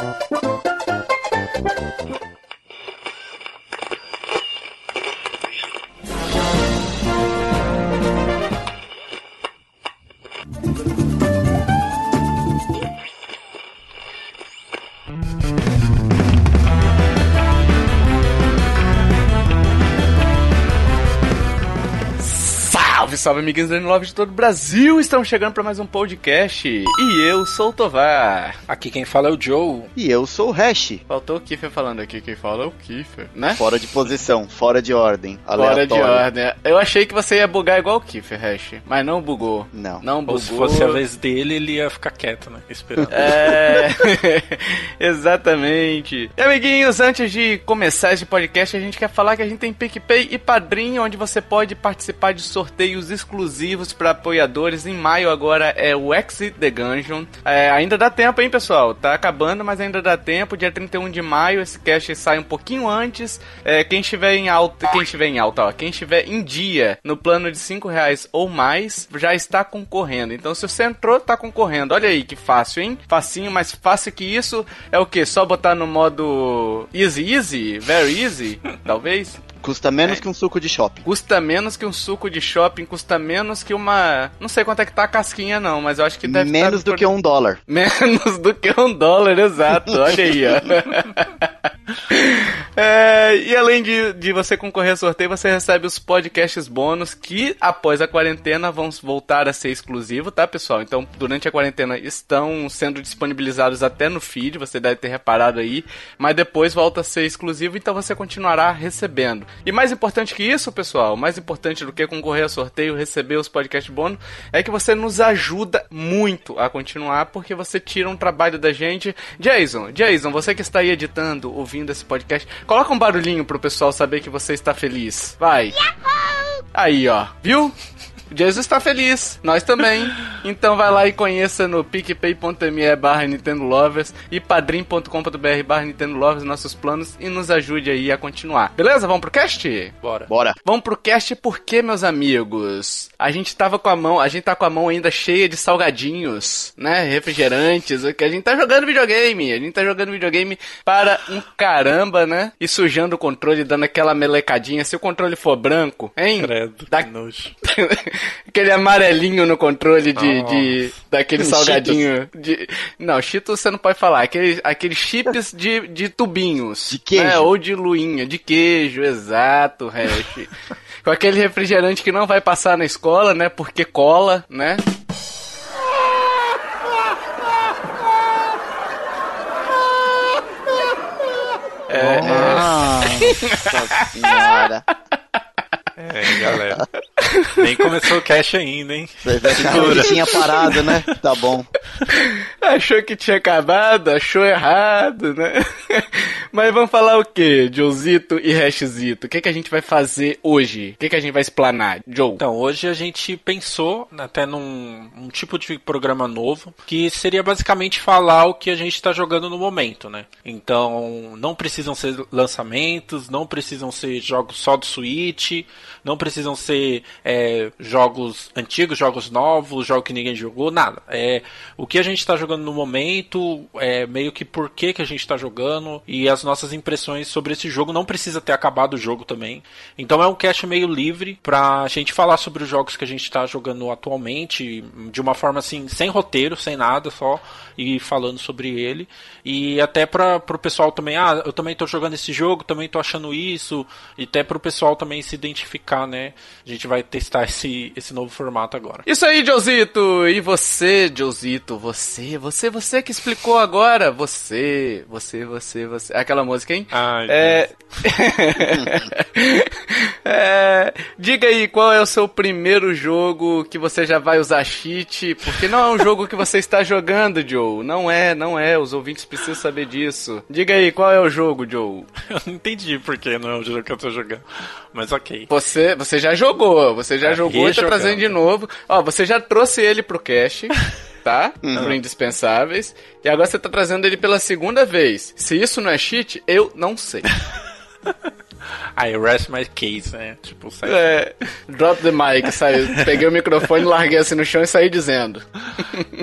Oh, salve, amiguinhos do Love de todo o Brasil! Estamos chegando para mais um podcast. E eu sou o Tovar. Aqui quem fala é o Joe. E eu sou o Hash. Faltou o Kiffer falando aqui. Quem fala é o Kiffer, né? Fora de posição, fora de ordem. Aleatório. Fora de ordem. Eu achei que você ia bugar igual o Kiffer, Hash. Mas não bugou. Não. Não bugou. Ou se fosse a vez dele, ele ia ficar quieto, né? Esperando. É. Exatamente. E, amiguinhos, antes de começar esse podcast, a gente quer falar que a gente tem PicPay e Padrinho, onde você pode participar de sorteios exclusivos para apoiadores. Em maio agora é o Exit the Gungeon. É, ainda dá tempo, hein, pessoal? Tá acabando, mas ainda dá tempo. Dia 31 de maio, esse cast sai um pouquinho antes. É, quem estiver em alta, quem estiver em alta, ó, quem estiver em dia no plano de 5 reais ou mais, já está concorrendo. Então, se você entrou, tá concorrendo. Olha aí que fácil, hein? Facinho, mais fácil que isso é o que? Só botar no modo easy, easy, very easy, talvez. Custa menos é. que um suco de shopping. Custa menos que um suco de shopping, custa menos que uma. Não sei quanto é que tá a casquinha, não, mas eu acho que deve Menos do por... que um dólar. Menos do que um dólar, exato. Olha aí, ó. É, e além de, de você concorrer a sorteio, você recebe os podcasts bônus que, após a quarentena, vão voltar a ser exclusivos, tá, pessoal? Então, durante a quarentena, estão sendo disponibilizados até no feed, você deve ter reparado aí, mas depois volta a ser exclusivo, então você continuará recebendo. E mais importante que isso, pessoal, mais importante do que concorrer a sorteio, receber os podcasts bônus, é que você nos ajuda muito a continuar, porque você tira um trabalho da gente. Jason, Jason, você que está aí editando, ouvindo esse podcast, coloca um barulhinho pro pessoal saber que você está feliz. Vai. Yahoo! Aí, ó. Viu? Jesus está feliz, nós também. Então vai lá e conheça no picpay.me barra Nintendo Lovers e padrim.com.br barra Nintendo Lovers nossos planos e nos ajude aí a continuar. Beleza? Vamos pro cast? Bora. Bora. Vamos pro cast porque, meus amigos, a gente tava com a mão, a gente tá com a mão ainda cheia de salgadinhos, né? Refrigerantes, que a gente tá jogando videogame. A gente tá jogando videogame para um caramba, né? E sujando o controle, dando aquela melecadinha. Se o controle for branco, hein? Credo, da... nojo. aquele amarelinho no controle de, oh. de daquele salgadinho de não Cheetos você não pode falar aquele aqueles chips de, de tubinhos de queijo né? ou de luinha de queijo exato hash com aquele refrigerante que não vai passar na escola né porque cola né é, é. Nossa senhora é, galera. Nem começou o cash ainda, hein? Que tinha parado, né? Tá bom. Achou que tinha acabado, achou errado, né? Mas vamos falar o que, Joezito e Hashzito? O que, que a gente vai fazer hoje? O que, que a gente vai explanar, Joe? Então, hoje a gente pensou até num um tipo de programa novo, que seria basicamente falar o que a gente está jogando no momento, né? Então, não precisam ser lançamentos, não precisam ser jogos só do Switch, não precisam ser é, jogos antigos, jogos novos, jogos que ninguém jogou, nada. É o que a gente está jogando no momento, é meio que por que, que a gente está jogando e as nossas impressões sobre esse jogo. Não precisa ter acabado o jogo também. Então é um cast meio livre pra gente falar sobre os jogos que a gente está jogando atualmente, de uma forma assim, sem roteiro, sem nada, só e falando sobre ele. E até para o pessoal também, ah, eu também estou jogando esse jogo, também estou achando isso, e até para o pessoal também se identificar, né? A gente vai testar esse, esse novo formato agora. Isso aí, Josito! E você, Josito, você, você, você que explicou agora, você, você, você, você. Aquela música, hein? Ai, é... é... Diga aí, qual é o seu primeiro jogo que você já vai usar cheat? Porque não é um jogo que você está jogando, Joe. Joe. Não é, não é. Os ouvintes precisam saber disso. Diga aí, qual é o jogo, Joe? Eu não entendi porque não é o jogo que eu tô jogando. Mas ok. Você, você já jogou, você já é, jogou e tá trazendo de novo. Ó, você já trouxe ele pro cache. tá? Uhum. Pro indispensáveis. E agora você tá trazendo ele pela segunda vez. Se isso não é cheat, eu não sei. I rest my case, né? Tipo, sai... É, drop the mic, saiu. Peguei o microfone, larguei assim no chão e saí dizendo.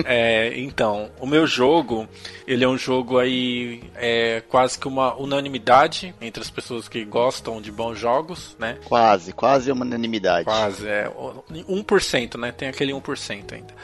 É, então, o meu jogo, ele é um jogo aí, é quase que uma unanimidade entre as pessoas que gostam de bons jogos, né? Quase, quase uma unanimidade. Quase, é. 1%, né? Tem aquele 1% ainda.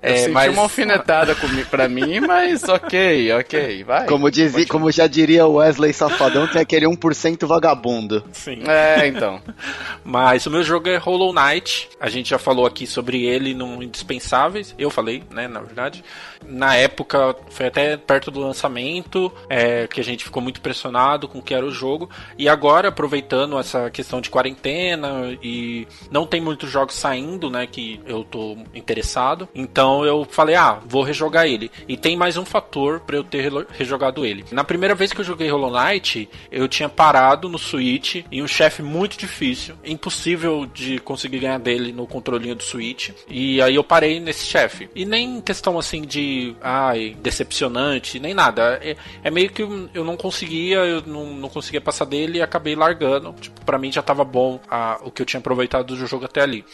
Eu É, senti mas- uma alfinetada pra mim, mas ok, ok, vai. Como, dizia, como já diria o Wesley Safadão, tem aquele 1% vagabundo. Sim. É, então. Mas o meu jogo é Hollow Knight. A gente já falou aqui sobre ele no Indispensáveis. Eu falei, né, na verdade. Na época, foi até perto do lançamento, é, que a gente ficou muito impressionado com o que era o jogo. E agora, aproveitando essa questão de quarentena e não tem muitos jogos saindo, né, que eu tô interessado. Então eu falei, ah, vou rejogar ele. E tem mais um fator pra eu ter rejogado ele. Na primeira vez que eu joguei Hollow Knight, eu tinha parado no Switch em um chefe muito difícil, impossível de conseguir ganhar dele no controlinho do Switch. E aí eu parei nesse chefe. E nem questão assim de, ai, decepcionante, nem nada. É, é meio que eu eu não conseguia, eu não, não conseguia passar dele e acabei largando. Tipo, pra mim já tava bom a, o que eu tinha aproveitado do jogo até ali.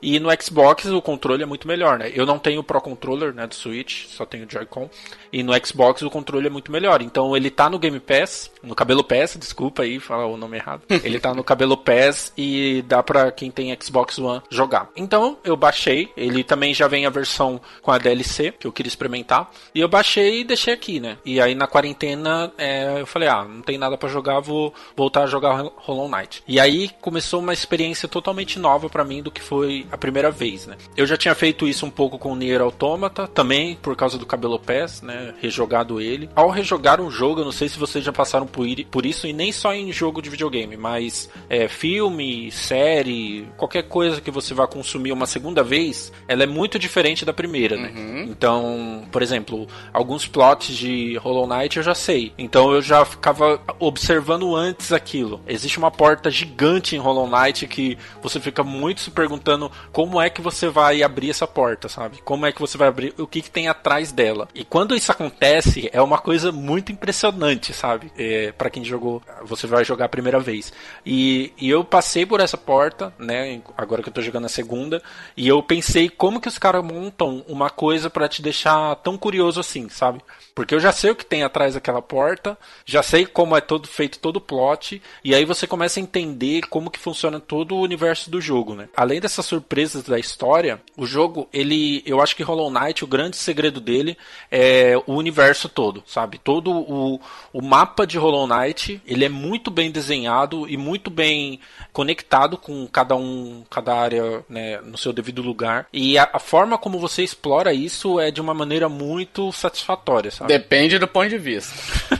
E no Xbox o controle é muito melhor, né? Eu não tenho o Pro Controller, né, do Switch, só tenho o Joy-Con. E no Xbox o controle é muito melhor. Então ele tá no Game Pass, no Cabelo Pass, desculpa aí falar o nome errado. ele tá no Cabelo Pass e dá pra quem tem Xbox One jogar. Então eu baixei, ele também já vem a versão com a DLC, que eu queria experimentar. E eu baixei e deixei aqui, né? E aí na quarentena é, eu falei, ah, não tem nada pra jogar, vou voltar a jogar Hollow Knight. E aí começou uma experiência totalmente nova pra mim do que foi a primeira vez, né? Eu já tinha feito isso um pouco com o Nier Automata, também por causa do Cabelo Pass, né? Rejogado ele. Ao rejogar um jogo, eu não sei se vocês já passaram por, por isso, e nem só em jogo de videogame, mas é, filme, série, qualquer coisa que você vá consumir uma segunda vez, ela é muito diferente da primeira, né? Então, por exemplo, alguns plots de Hollow Knight eu já sei. Então eu já ficava observando antes aquilo. Existe uma porta gigante em Hollow Knight que você fica muito se perguntando como é que você vai abrir essa porta, sabe? Como é que você vai abrir, o que, que tem atrás dela. E quando isso acontece, é uma coisa muito impressionante, sabe? É, para quem jogou, você vai jogar a primeira vez. E, e eu passei por essa porta, né? Agora que eu tô jogando a segunda, e eu pensei como que os caras montam uma coisa pra te deixar tão curioso assim, sabe? Porque eu já sei o que tem atrás daquela porta, já sei como é todo feito todo o plot, e aí você começa a entender como que funciona todo o universo do jogo, né? Além dessas surpresas da história, o jogo, ele, eu acho que Hollow Knight, o grande segredo dele é o universo todo, sabe? Todo o, o mapa de Hollow Knight, ele é muito bem desenhado e muito bem conectado com cada um, cada área, né, no seu devido lugar. E a, a forma como você explora isso é de uma maneira muito satisfatória, sabe? Depende do ponto de vista.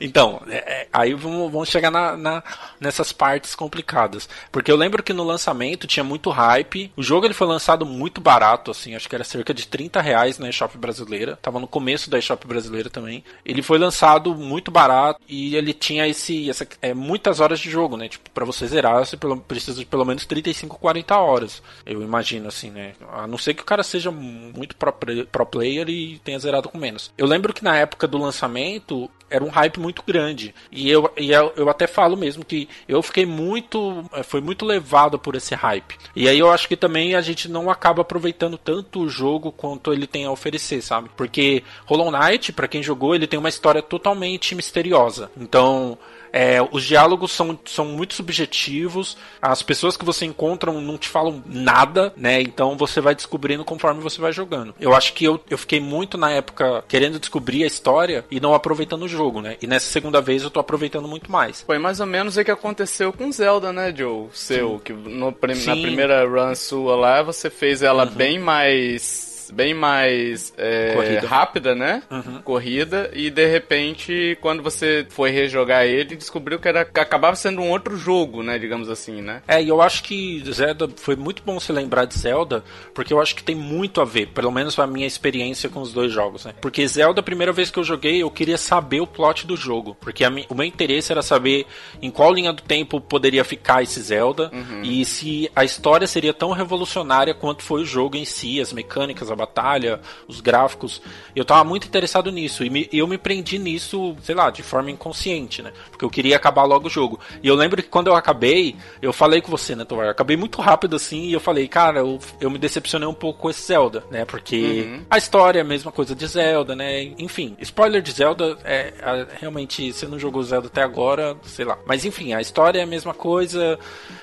Então, é, é, aí vamos, vamos chegar na, na- nessas partes complicadas. Porque eu lembro que no lançamento tinha muito hype. O jogo ele foi lançado muito barato, assim, acho que era cerca de 30 reais na eShop brasileira. Tava no começo da eShop brasileira também. Ele foi lançado muito barato e ele tinha esse, essa, é, muitas horas de jogo, né? Tipo, pra você zerar, você precisa de pelo menos 35, 40 horas. Eu imagino, assim, né? A não ser que o cara seja muito pro, pro player e tenha zerado com menos. Eu lembro que na época do lançamento era um hype muito grande. E eu, e eu, eu até falo mesmo que eu fiquei muito. eh, Foi muito levado por esse hype. E aí eu acho que também a gente não acaba aproveitando tanto o jogo quanto ele tem a oferecer, sabe? Porque Hollow Knight, pra quem jogou, ele tem uma história totalmente misteriosa. Então. É, os diálogos são, são muito subjetivos, as pessoas que você encontra não te falam nada, né? Então você vai descobrindo conforme você vai jogando. Eu acho que eu, eu fiquei muito na época querendo descobrir a história e não aproveitando o jogo, né? E nessa segunda vez eu tô aproveitando muito mais. Foi mais ou menos o que aconteceu com Zelda, né, Joe? Seu, que no na Sim. primeira run sua lá, você fez ela bem mais. Bem mais é, Corrida. rápida, né? Uhum. Corrida. E de repente, quando você foi rejogar ele, descobriu que, era, acabava sendo um outro jogo, né? Digamos assim, né? É, e eu acho que Zelda foi muito bom se lembrar de Zelda, porque eu acho que tem muito a ver, pelo menos a minha experiência com os dois jogos, né? Porque Zelda, a primeira vez que eu joguei, eu queria saber o plot do jogo, porque a mi- o meu interesse era saber em qual linha do tempo poderia ficar esse Zelda e se a história seria tão revolucionária quanto foi o jogo em si, as mecânicas, a a batalha, os gráficos. Eu tava muito interessado nisso e me, eu me prendi nisso, sei lá, de forma inconsciente, né? Porque eu queria acabar logo o jogo. E eu lembro que quando eu acabei, eu falei com você, né, Tovar? Eu acabei muito rápido assim e eu falei, cara, eu, eu me decepcionei um pouco com esse Zelda, né? Porque uhum. a história é a mesma coisa de Zelda, né? Enfim, spoiler de Zelda é, é realmente, você não jogou Zelda até agora, sei lá. Mas enfim, a história é a mesma coisa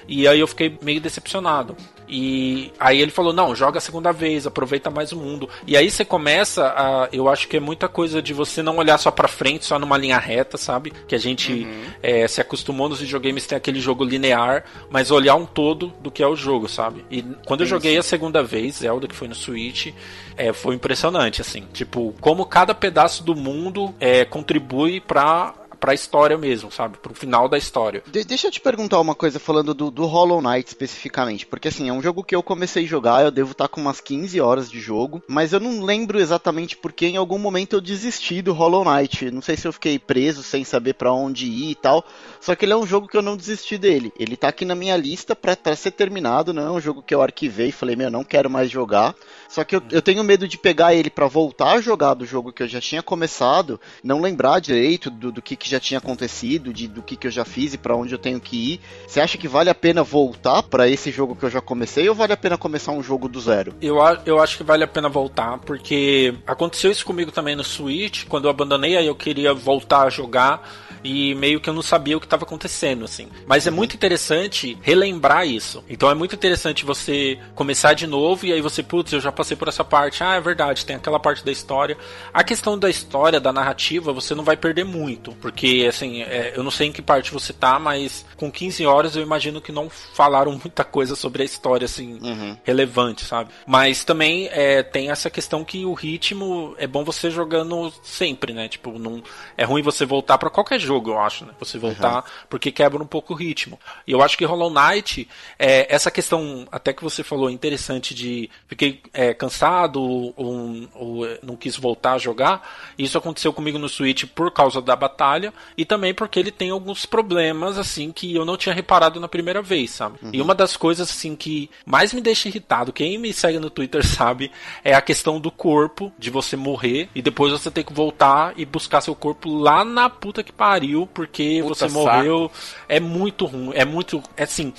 e aí eu fiquei meio decepcionado. E aí ele falou: não, joga a segunda vez, aproveita mais o mundo. E aí você começa a. Eu acho que é muita coisa de você não olhar só pra frente, só numa linha reta, sabe? Que a gente uhum. é, se acostumou nos videogames tem aquele jogo linear, mas olhar um todo do que é o jogo, sabe? E quando eu joguei a segunda vez, Zelda, que foi no Switch, é, foi impressionante, assim. Tipo, como cada pedaço do mundo é, contribui pra pra história mesmo, sabe? Pro final da história. De deixa eu te perguntar uma coisa falando do, do Hollow Knight especificamente, porque assim, é um jogo que eu comecei a jogar, eu devo estar tá com umas 15 horas de jogo, mas eu não lembro exatamente porque em algum momento eu desisti do Hollow Knight. Não sei se eu fiquei preso sem saber para onde ir e tal. Só que ele é um jogo que eu não desisti dele. Ele tá aqui na minha lista para ser terminado, não é um jogo que eu arquivei e falei, meu, não quero mais jogar. Só que eu, eu tenho medo de pegar ele para voltar a jogar do jogo que eu já tinha começado, não lembrar direito do, do que, que já tinha acontecido, de, do que, que eu já fiz e para onde eu tenho que ir. Você acha que vale a pena voltar para esse jogo que eu já comecei ou vale a pena começar um jogo do zero? Eu, eu acho que vale a pena voltar, porque aconteceu isso comigo também no Switch, quando eu abandonei, aí eu queria voltar a jogar e meio que eu não sabia o que estava acontecendo, assim. Mas é muito interessante relembrar isso. Então é muito interessante você começar de novo e aí você, putz, eu já passei por essa parte. Ah, é verdade, tem aquela parte da história. A questão da história, da narrativa, você não vai perder muito, porque assim, é, eu não sei em que parte você tá, mas com 15 horas eu imagino que não falaram muita coisa sobre a história, assim, uhum. relevante, sabe? Mas também é, tem essa questão que o ritmo é bom você jogando sempre, né? Tipo, não é ruim você voltar para qualquer jogo jogo, eu acho, né? Você voltar, uhum. porque quebra um pouco o ritmo. E eu acho que Hollow Knight, é, essa questão, até que você falou, interessante de fiquei é, cansado ou, ou, não quis voltar a jogar, isso aconteceu comigo no Switch por causa da batalha e também porque ele tem alguns problemas, assim, que eu não tinha reparado na primeira vez, sabe? Uhum. E uma das coisas, assim, que mais me deixa irritado, quem me segue no Twitter sabe, é a questão do corpo, de você morrer e depois você ter que voltar e buscar seu corpo lá na puta que pariu pariu porque Puta você morreu. É muito ruim. É muito. É assim.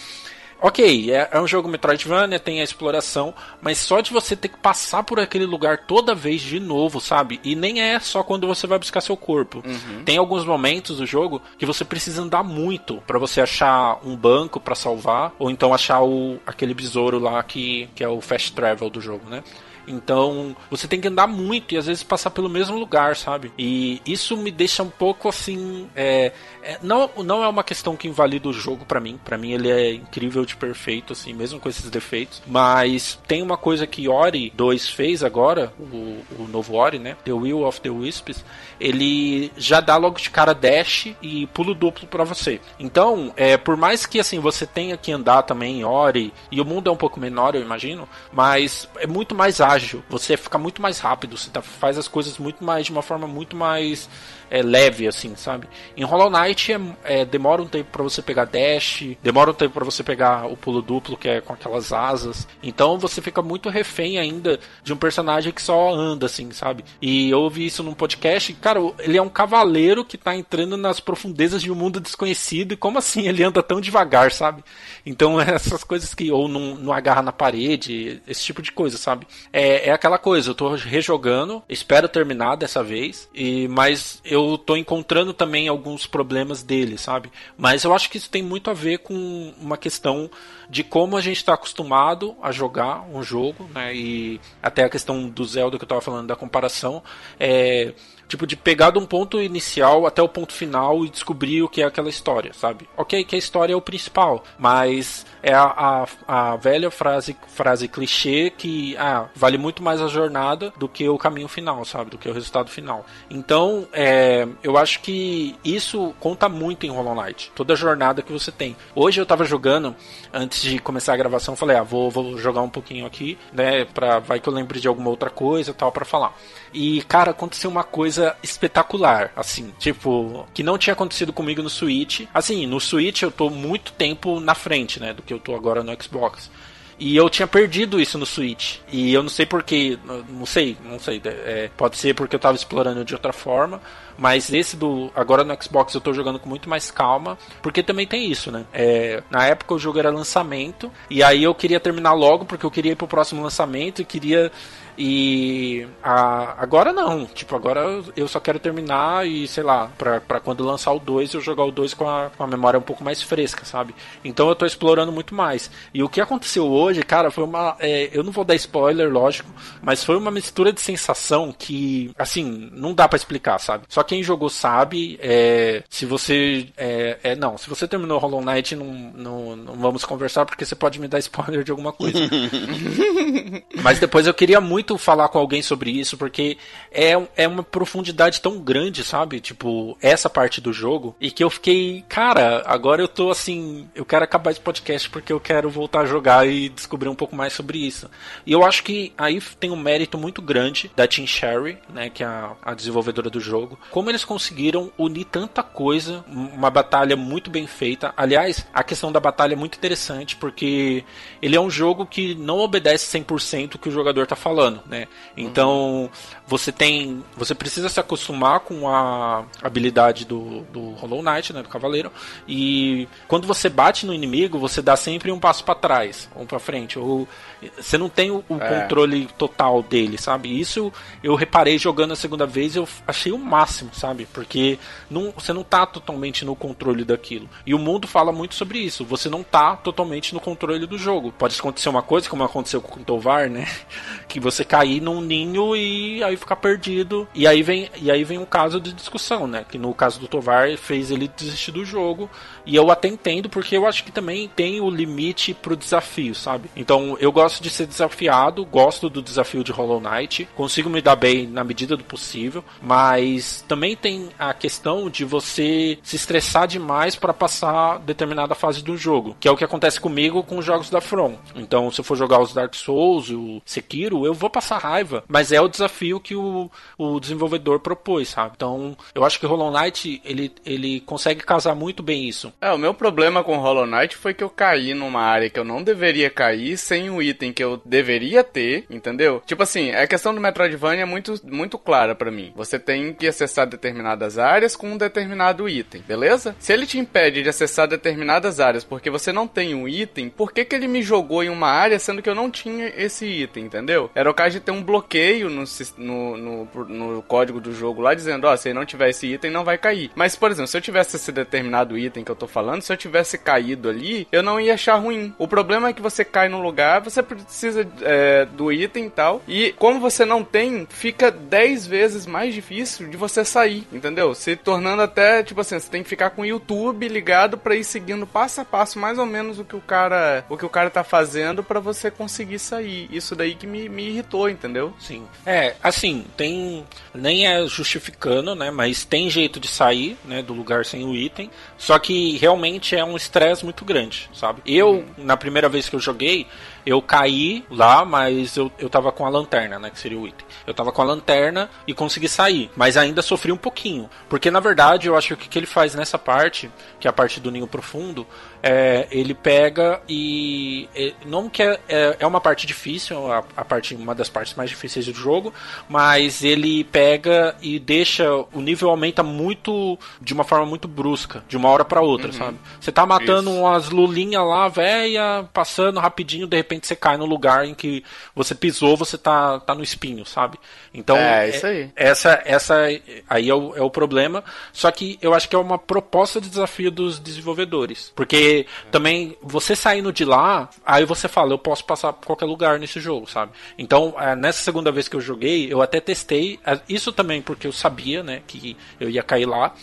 Ok, é, é, um jogo Metroidvania, tem a exploração, mas só de você ter que passar por aquele lugar toda vez de novo, sabe? E nem é só quando você vai buscar seu corpo. Uhum. Tem alguns momentos do jogo que você precisa andar muito para você achar um banco para salvar, ou então achar o, aquele besouro lá que, que é o fast travel do jogo, né? Então, você tem que andar muito e às vezes passar pelo mesmo lugar, sabe? E isso me deixa um pouco assim. É, é, não, não é uma questão que invalida o jogo para mim. para mim, ele é incrível de perfeito, assim, mesmo com esses defeitos. Mas tem uma coisa que Ori 2 fez agora, o, o novo Ori, né? The Will of the Wisps. Ele já dá logo de cara dash e pulo duplo para você. Então, é, por mais que assim você tenha que andar também em Ori, e o mundo é um pouco menor, eu imagino, mas é muito mais ágil ágil, você fica muito mais rápido, você tá, faz as coisas muito mais de uma forma muito mais é, leve, assim, sabe? Em Hollow Knight é, é, demora um tempo para você pegar dash, demora um tempo para você pegar o pulo duplo, que é com aquelas asas. Então você fica muito refém ainda de um personagem que só anda, assim, sabe? E eu ouvi isso num podcast, cara, ele é um cavaleiro que tá entrando nas profundezas de um mundo desconhecido, e como assim ele anda tão devagar, sabe? Então essas coisas que, ou não, não agarra na parede, esse tipo de coisa, sabe? É, é aquela coisa, eu tô rejogando, espero terminar dessa vez, e mas eu tô encontrando também alguns problemas dele, sabe? Mas eu acho que isso tem muito a ver com uma questão de como a gente está acostumado a jogar um jogo, né? E até a questão do Zelda que eu estava falando da comparação, é tipo de pegar de um ponto inicial até o ponto final e descobrir o que é aquela história, sabe? Ok, que a história é o principal, mas é a, a, a velha frase, frase clichê que ah, vale muito mais a jornada do que o caminho final, sabe? Do que o resultado final. Então, é, eu acho que isso conta muito em Hollow Knight. Toda a jornada que você tem. Hoje eu tava jogando, antes de começar a gravação, falei, ah, vou, vou jogar um pouquinho aqui, né? Pra, vai que eu lembre de alguma outra coisa tal para falar. E, cara, aconteceu uma coisa espetacular, assim, tipo, que não tinha acontecido comigo no Switch. Assim, no Switch eu tô muito tempo na frente, né, do que eu tô agora no Xbox. E eu tinha perdido isso no Switch. E eu não sei porquê, não sei, não sei. É, pode ser porque eu tava explorando de outra forma. Mas esse do. Agora no Xbox eu tô jogando com muito mais calma. Porque também tem isso, né? É, na época o jogo era lançamento. E aí eu queria terminar logo porque eu queria ir pro próximo lançamento e queria e a, agora não, tipo, agora eu só quero terminar e sei lá, pra, pra quando lançar o 2 eu jogar o 2 com a, com a memória um pouco mais fresca, sabe? Então eu tô explorando muito mais. E o que aconteceu hoje, cara, foi uma. É, eu não vou dar spoiler, lógico, mas foi uma mistura de sensação que, assim, não dá para explicar, sabe? Só quem jogou sabe. É, se você. É, é, não, se você terminou Hollow Knight, não, não, não vamos conversar porque você pode me dar spoiler de alguma coisa. mas depois eu queria muito muito falar com alguém sobre isso, porque é, é uma profundidade tão grande, sabe? Tipo, essa parte do jogo. E que eu fiquei, cara, agora eu tô assim. Eu quero acabar esse podcast porque eu quero voltar a jogar e descobrir um pouco mais sobre isso. E eu acho que aí tem um mérito muito grande da Team Sherry, né? Que é a, a desenvolvedora do jogo. Como eles conseguiram unir tanta coisa, uma batalha muito bem feita. Aliás, a questão da batalha é muito interessante, porque ele é um jogo que não obedece 100% o que o jogador tá falando né? Então, você tem, você precisa se acostumar com a habilidade do, do Hollow Knight, né, do cavaleiro, e quando você bate no inimigo, você dá sempre um passo para trás, ou para frente, ou você não tem o, o é. controle total dele, sabe? Isso eu reparei jogando a segunda vez, eu achei o máximo, sabe? Porque não, você não tá totalmente no controle daquilo. E o mundo fala muito sobre isso. Você não tá totalmente no controle do jogo. Pode acontecer uma coisa, como aconteceu com o Tovar, né? Que você cair num ninho e aí ficar perdido. E aí vem, e aí vem um caso de discussão, né? Que no caso do Tovar fez ele desistir do jogo. E eu até entendo, porque eu acho que também tem o limite pro desafio, sabe? Então eu gosto de ser desafiado, gosto do desafio de Hollow Knight, consigo me dar bem na medida do possível, mas também tem a questão de você se estressar demais para passar determinada fase do jogo, que é o que acontece comigo com os jogos da From. Então, se eu for jogar os Dark Souls, o Sekiro, eu vou passar raiva, mas é o desafio que o, o desenvolvedor propôs, sabe? Então, eu acho que Hollow Knight ele, ele consegue casar muito bem isso. É, o meu problema com Hollow Knight foi que eu caí numa área que eu não deveria cair sem o item que eu deveria ter, entendeu? Tipo assim, a questão do Metroidvania é muito, muito clara para mim. Você tem que acessar determinadas áreas com um determinado item, beleza? Se ele te impede de acessar determinadas áreas porque você não tem um item, por que, que ele me jogou em uma área sendo que eu não tinha esse item, entendeu? Era o de ter um bloqueio no, no, no, no código do jogo lá dizendo, ó, oh, se não tiver esse item não vai cair. Mas, por exemplo, se eu tivesse esse determinado item que eu tô falando, se eu tivesse caído ali, eu não ia achar ruim. O problema é que você cai num lugar, você precisa é, do item e tal, e como você não tem, fica 10 vezes mais difícil de você sair, entendeu? Se tornando até, tipo assim, você tem que ficar com o YouTube ligado para ir seguindo passo a passo mais ou menos o que o cara, o que o cara tá fazendo para você conseguir sair. Isso daí que me, me irritou, entendeu? Sim. É, assim, tem nem é justificando, né, mas tem jeito de sair, né, do lugar sem o item, só que realmente é um estresse muito grande, sabe? Eu, hum. na primeira vez que eu joguei, eu caí lá, mas eu, eu tava com a lanterna, né? Que seria o item. Eu tava com a lanterna e consegui sair. Mas ainda sofri um pouquinho. Porque na verdade eu acho que o que ele faz nessa parte, que é a parte do ninho profundo, é, ele pega e. É, não que é, é, é, uma parte difícil, a, a, parte, uma das partes mais difíceis do jogo, mas ele pega e deixa. O nível aumenta muito. de uma forma muito brusca, de uma hora para outra, uhum. sabe? Você tá matando Isso. umas lulinhas lá, velha, passando rapidinho, de repente você cai no lugar em que você pisou, você tá, tá no espinho, sabe? Então. É, isso aí. Essa, essa aí é o, é o problema. Só que eu acho que é uma proposta de desafio dos desenvolvedores. Porque também você saindo de lá, aí você fala, eu posso passar por qualquer lugar nesse jogo, sabe? Então, é, nessa segunda vez que eu joguei, eu até testei, é, isso também porque eu sabia, né, que eu ia cair lá.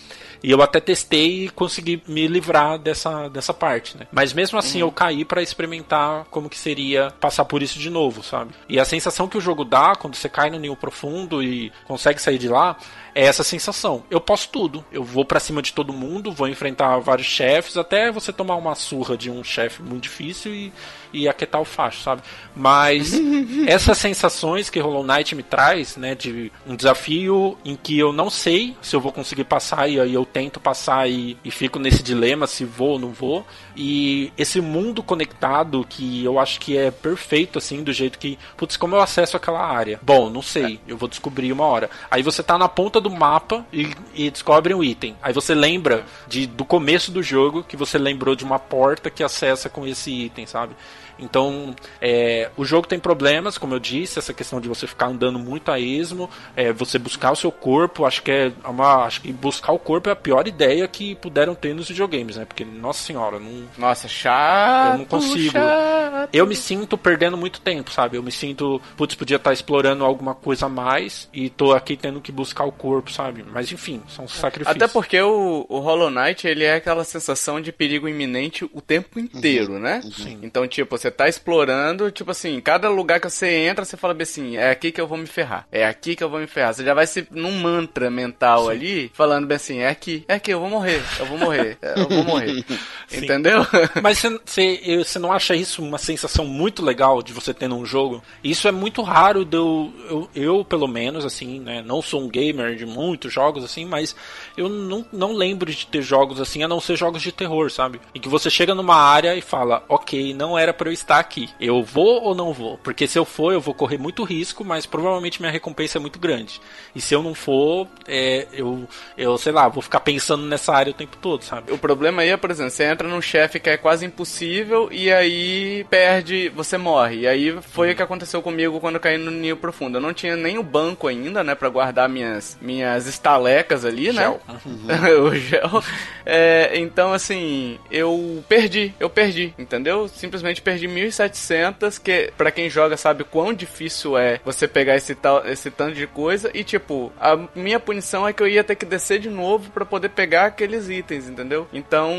E eu até testei e consegui me livrar dessa, dessa parte, né? Mas mesmo assim uhum. eu caí para experimentar como que seria passar por isso de novo, sabe? E a sensação que o jogo dá quando você cai no ninho profundo e consegue sair de lá é essa sensação. Eu posso tudo. Eu vou para cima de todo mundo, vou enfrentar vários chefes, até você tomar uma surra de um chefe muito difícil e, e aquietar o facho, sabe? Mas essas sensações que Hollow Knight me traz, né, de um desafio em que eu não sei se eu vou conseguir passar e aí eu tento passar e, e fico nesse dilema se vou ou não vou. E esse mundo conectado que eu acho que é perfeito, assim, do jeito que. Putz, como eu acesso aquela área? Bom, não sei, eu vou descobrir uma hora. Aí você tá na ponta do mapa e, e descobre um item. Aí você lembra de, do começo do jogo que você lembrou de uma porta que acessa com esse item, sabe? Então, é, o jogo tem problemas, como eu disse, essa questão de você ficar andando muito a esmo, é, você buscar o seu corpo, acho que é uma, acho que buscar o corpo é a pior ideia que puderam ter nos videogames, né? Porque nossa senhora, não Nossa, chato. eu não consigo. chato. Eu me sinto perdendo muito tempo, sabe? Eu me sinto, putz, podia estar explorando alguma coisa a mais e tô aqui tendo que buscar o corpo, sabe? Mas enfim, são sacrifícios. Até porque o, o Hollow Knight, ele é aquela sensação de perigo iminente o tempo inteiro, né? Sim. Então, tipo, você tá explorando, tipo assim, cada lugar que você entra, você fala bem assim, é aqui que eu vou me ferrar. É aqui que eu vou me ferrar. Você já vai se num mantra mental ali, falando bem assim, é aqui, é aqui, eu vou morrer, eu vou morrer, eu vou morrer. Sim. Entendeu? Mas você- não acha isso uma sensação muito legal de você ter num jogo? Isso é muito raro de eu, eu, eu, pelo menos, assim, né? Não sou um gamer de muitos jogos, assim, mas eu não, não lembro de ter jogos assim, a não ser jogos de terror, sabe? Em que você chega numa área e fala, ok, não era pra eu estar aqui. Eu vou ou não vou? Porque se eu for, eu vou correr muito risco, mas provavelmente minha recompensa é muito grande. E se eu não for, é, eu, eu, sei lá, vou ficar pensando nessa área o tempo todo, sabe? O problema aí é, por exemplo, você entra num chefe que é quase impossível e aí perde, você morre. E aí foi o que aconteceu comigo quando eu caí no Ninho Profundo. Eu não tinha nem o banco ainda, né, pra guardar minhas, minhas estalecas ali, né? Gel. o gel. É, então, assim, eu perdi, eu perdi, entendeu? Simplesmente perdi 1.700, que pra quem joga sabe quão difícil é você pegar esse, tal, esse tanto de coisa. E, tipo, a minha punição é que eu ia ter que descer de novo pra poder pegar aqueles itens, entendeu? Então,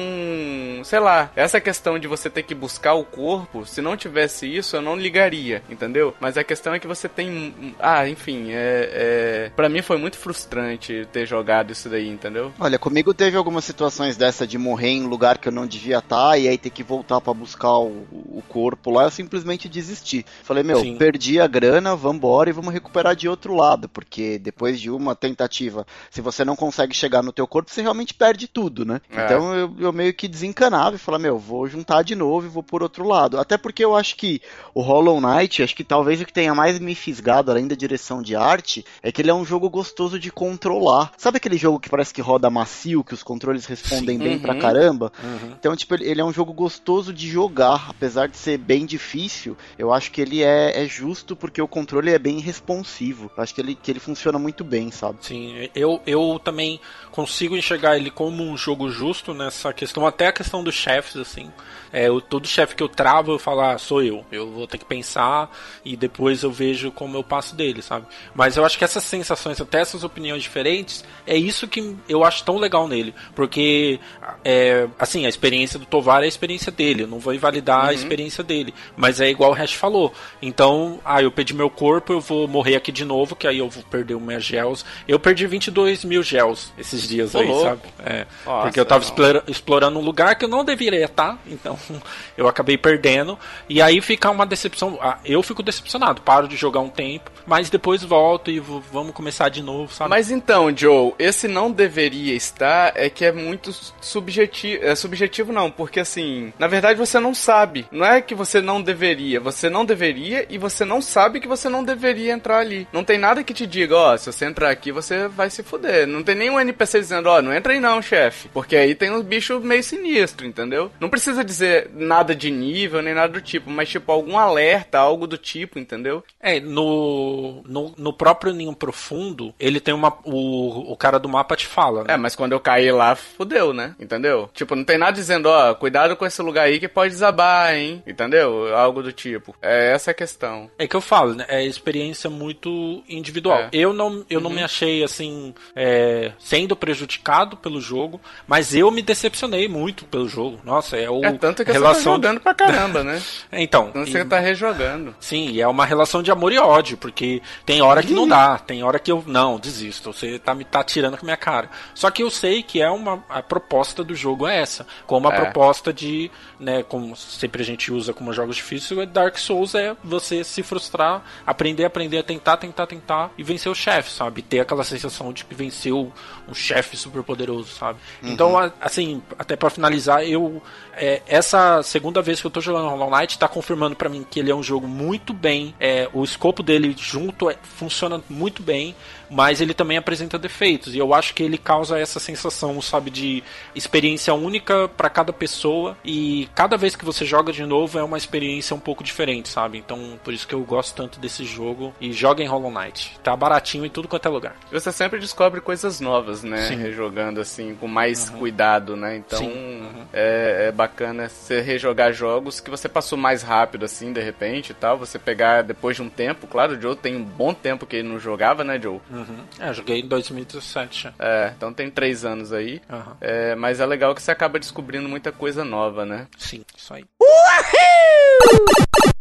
sei lá, essa questão de você ter que buscar o corpo, se não tivesse isso, eu não ligaria, entendeu? Mas a questão é que você tem. Ah, enfim, é. é... Pra mim foi muito frustrante ter jogado isso daí, entendeu? Olha, comigo teve algumas situações dessa de morrer em lugar que eu não devia estar e aí ter que voltar pra buscar o, o corpo lá, eu simplesmente desisti. Falei, meu, Sim. perdi a grana, vambora e vamos recuperar de outro lado, porque depois de uma tentativa, se você não consegue chegar no teu corpo, você realmente perde tudo, né? É. Então eu, eu meio que desencanava e falava, meu, vou juntar de novo e vou por outro lado. Até porque eu acho que o Hollow Knight, acho que talvez o que tenha mais me fisgado, além da direção de arte, é que ele é um jogo gostoso de controlar. Sabe aquele jogo que parece que roda macio, que os controles respondem bem pra Uhum. caramba? Uhum. Então, tipo, ele ele é um jogo gostoso de jogar, apesar de ser bem difícil. Eu acho que ele é, é justo porque o controle é bem responsivo. Eu acho que ele, que ele funciona muito bem, sabe? Sim, eu, eu também consigo enxergar ele como um jogo justo nessa questão, até a questão dos chefes, assim. É, eu, todo chefe que eu travo, eu falo, ah, sou eu. Eu vou ter que pensar e depois eu vejo como eu passo dele, sabe? Mas eu acho que essas sensações, até essas opiniões diferentes, é isso que eu acho tão legal nele. Porque, é, assim, a experiência do Tovar é a experiência dele. Eu não vou invalidar a experiência dele. Mas é igual o Hash falou. Então, ah, eu perdi meu corpo, eu vou morrer aqui de novo, que aí eu vou perder meus gels. Eu perdi 22 mil gels esses dias Ô, aí, louco. sabe? É, Nossa, porque eu tava não. explora- explorando um lugar que eu não deveria estar, então eu acabei perdendo. E aí fica uma decepção. ah, Eu fico decepcionado, paro de jogar um tempo, mas depois volto e vamos começar de novo, sabe? Mas então, Joe, esse não deveria estar é que é muito subjetivo. É subjetivo não, porque assim, na verdade você não sabe. Não é que você não deveria, você não deveria e você não sabe que você não deveria entrar ali. Não tem nada que te diga, ó, se você entrar aqui você vai se fuder. Não tem nenhum NPC dizendo, ó, não entra aí não, chefe. Porque aí tem uns bichos meio sinistros, entendeu? Não precisa dizer nada de nível nem nada do tipo, mas tipo algum alerta, algo do tipo, entendeu? É, no, no, no próprio Ninho Profundo, ele tem uma. O, o cara do mapa te fala, né? É, mas quando eu caí lá, fudeu, né? Entendeu? Tipo, não tem nada dizendo, ó, cuidado com esse lugar aí que pode desabar, hein? Entendeu? Algo do tipo. É essa a questão. É que eu falo, né? É experiência muito individual. É. Eu não, eu não me achei assim é, sendo prejudicado pelo jogo, mas eu me decepcionei muito pelo jogo. Nossa, é o É tanto que você tá relação jogando pra caramba, né? Então, Então e- você tá rejogando. Sim, e é uma relação de amor e ódio, porque tem hora que não dá, tem hora que eu não desisto, você tá me tá tirando com a minha cara. Só que eu sei que é uma a proposta do jogo é essa, como a É. proposta de, né, como sempre a gente usa como jogos difíceis, Dark Souls é você se frustrar, aprender, aprender a tentar, tentar, tentar e vencer o chefe, sabe? Ter aquela sensação de que venceu um chefe super poderoso, sabe? Uhum. Então, assim, até para finalizar, eu é, essa segunda vez que eu tô jogando Hollow Knight tá confirmando para mim que ele é um jogo muito bem, é, o escopo dele junto é, funciona muito bem mas ele também apresenta defeitos. E eu acho que ele causa essa sensação, sabe, de experiência única para cada pessoa. E cada vez que você joga de novo é uma experiência um pouco diferente, sabe? Então, por isso que eu gosto tanto desse jogo. E joga em Hollow Knight. Tá baratinho em tudo quanto é lugar. Você sempre descobre coisas novas, né? Sim. Rejogando assim, com mais uhum. cuidado, né? Então, uhum. é, é, bacana você rejogar jogos que você passou mais rápido, assim, de repente e tal. Você pegar depois de um tempo. Claro, o Joe tem um bom tempo que ele não jogava, né, Joe? Uhum. Uhum. É, joguei em 2017. É, então tem três anos aí. Uhum. É, mas é legal que você acaba descobrindo muita coisa nova, né? Sim, isso aí. Uhul!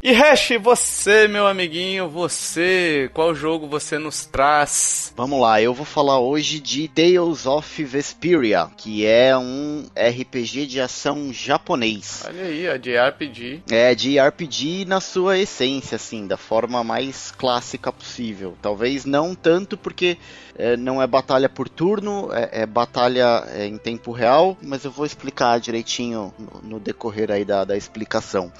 E Hash, você, meu amiguinho, você, qual jogo você nos traz? Vamos lá, eu vou falar hoje de Tales of Vesperia, que é um RPG de ação japonês. Olha aí, é de RPG. É, de RPG na sua essência, assim, da forma mais clássica possível. Talvez não tanto porque é, não é batalha por turno, é, é batalha é, em tempo real, mas eu vou explicar direitinho no, no decorrer aí da, da explicação.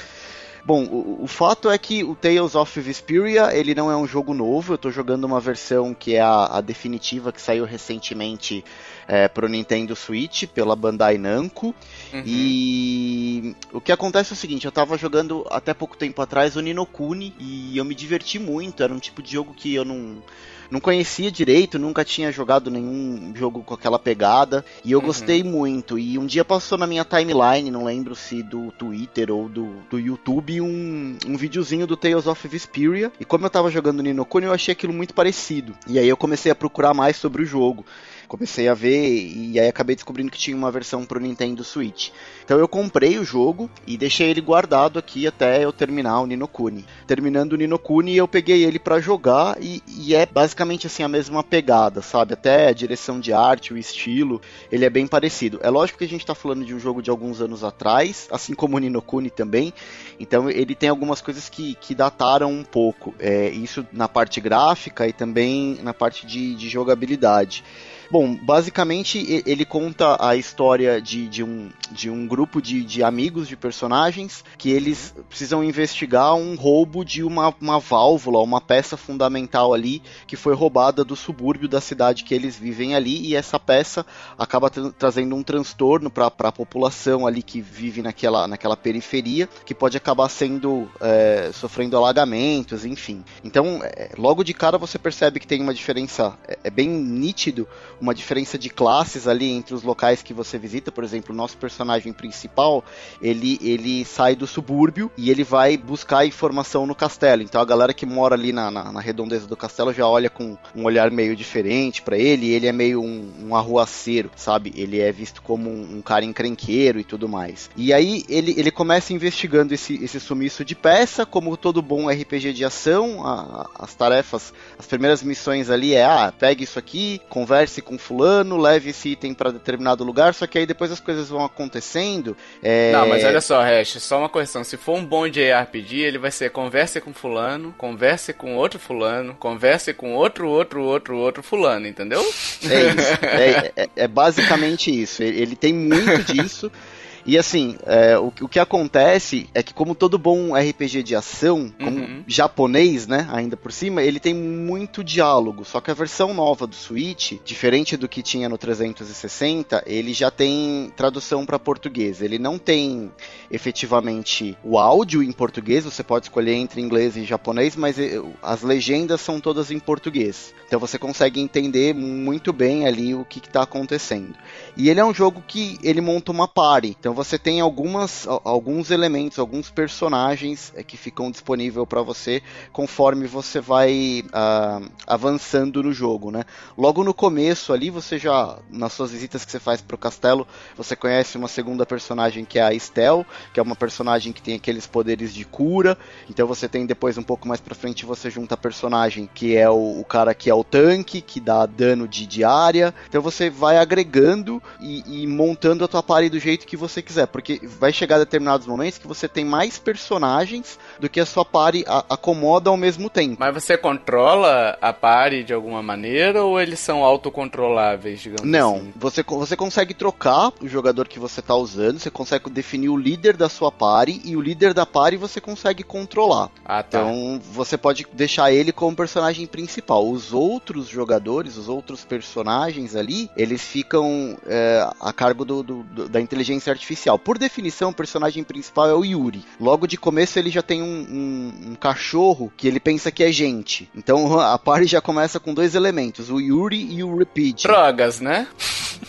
Bom, o, o, fato é que o Tales of Vesperia, ele não é um jogo novo, eu estou jogando uma versão que é a, a definitiva, que saiu recentemente é, pro Nintendo Switch, pela Bandai Namco, uhum. e o que acontece é o seguinte, eu estava jogando até pouco tempo atrás o Ninokuni, e eu me diverti muito, era um tipo de jogo que eu não não conhecia direito, nunca tinha jogado nenhum jogo com aquela pegada. E eu uhum. gostei muito. E um dia passou na minha timeline, não lembro se do Twitter ou do, do YouTube, um, um videozinho do Tales of Vesperia. E como eu tava jogando Nino Kuni, eu achei aquilo muito parecido. E aí eu comecei a procurar mais sobre o jogo comecei a ver e aí acabei descobrindo que tinha uma versão pro Nintendo Switch. Então eu comprei o jogo e deixei ele guardado aqui até eu terminar o Ninokuni. Terminando o Ninokuni, eu peguei ele para jogar e, e, é basicamente assim a mesma pegada, sabe? Até a direção de arte, o estilo, ele é bem parecido. É lógico que a gente tá falando de um jogo de alguns anos atrás, assim como o Ninokuni também. Então ele tem algumas coisas que, que dataram um pouco. É, isso na parte gráfica e também na parte de, de jogabilidade. Bom, basicamente ele conta a história de, de, um, de um grupo de, de amigos de personagens que eles precisam investigar um roubo de uma, uma válvula, uma peça fundamental ali que foi roubada do subúrbio da cidade que eles vivem ali e essa peça acaba tra trazendo um transtorno para a população ali que vive naquela, naquela periferia que pode acabar sendo é, sofrendo alagamentos, enfim. Então, é, logo de cara você percebe que tem uma diferença é, é bem nítido uma diferença de classes ali entre os locais que você visita. Por exemplo, o nosso personagem principal, ele, ele sai do subúrbio e ele vai buscar informação no castelo. Então a galera que mora ali na, na, na redondeza do castelo já olha com um olhar meio diferente para ele. ele é meio um, um arruaceiro, sabe? Ele é visto como um, um, cara encrenqueiro e tudo mais. E aí ele, ele começa investigando esse, esse sumiço de peça, como todo bom RPG de ação. A, as tarefas, as primeiras missões ali é: ah, pegue isso aqui, converse com fulano, leve esse item para determinado lugar, só que aí depois as coisas vão acontecendo. É... Não, mas olha só, Hash, só uma correção. Se for um bom JRPG, ele vai ser converse com fulano, converse com outro fulano, converse com outro, outro, outro, outro fulano, entendeu? É isso. é, é, é basicamente isso. Ele tem muito disso. E assim, é, o, o, que acontece é que, como todo bom RPG de ação, como uhum. japonês, né, ainda por cima, ele tem muito diálogo. Só que a versão nova do Switch, diferente do que tinha no 360, ele já tem tradução para português. Ele não tem efetivamente o áudio em português, você pode escolher entre inglês e japonês, mas eh, as legendas são todas em português. Então você consegue entender muito bem ali o que está acontecendo. E ele é um jogo que ele monta uma party. Então você tem algumas, alguns elementos, alguns personagens é, que ficam disponíveis para você conforme você vai uh, avançando no jogo, né? Logo no começo ali, você já, nas suas visitas que você faz pro castelo, você conhece uma segunda personagem que é a Estel, que é uma personagem que tem aqueles poderes de cura. Então você tem depois um pouco mais pra frente, você junta a personagem que é o, o cara que é o tanque, que dá dano de, área. Então você vai agregando e, e montando a tua party do jeito que você quiser, porque vai chegar determinados momentos que você tem mais personagens do que a sua party acomoda ao mesmo tempo. Mas você controla a party de alguma maneira ou eles são autocontroláveis, digamos Não, assim? você, você consegue trocar o jogador que você está usando, você consegue definir o líder da sua party e o líder da party você consegue controlar. Ah, tá. Então você pode deixar ele como personagem principal. Os outros jogadores, os outros personagens ali, eles ficam é, a cargo do, do, do, da inteligência artificial. Por definição, o personagem principal é o Yuri. Logo de começo ele já tem um, um, um cachorro que ele pensa que é gente. Então a party já começa com dois elementos, o Yuri e o Repeat. Drogas, né?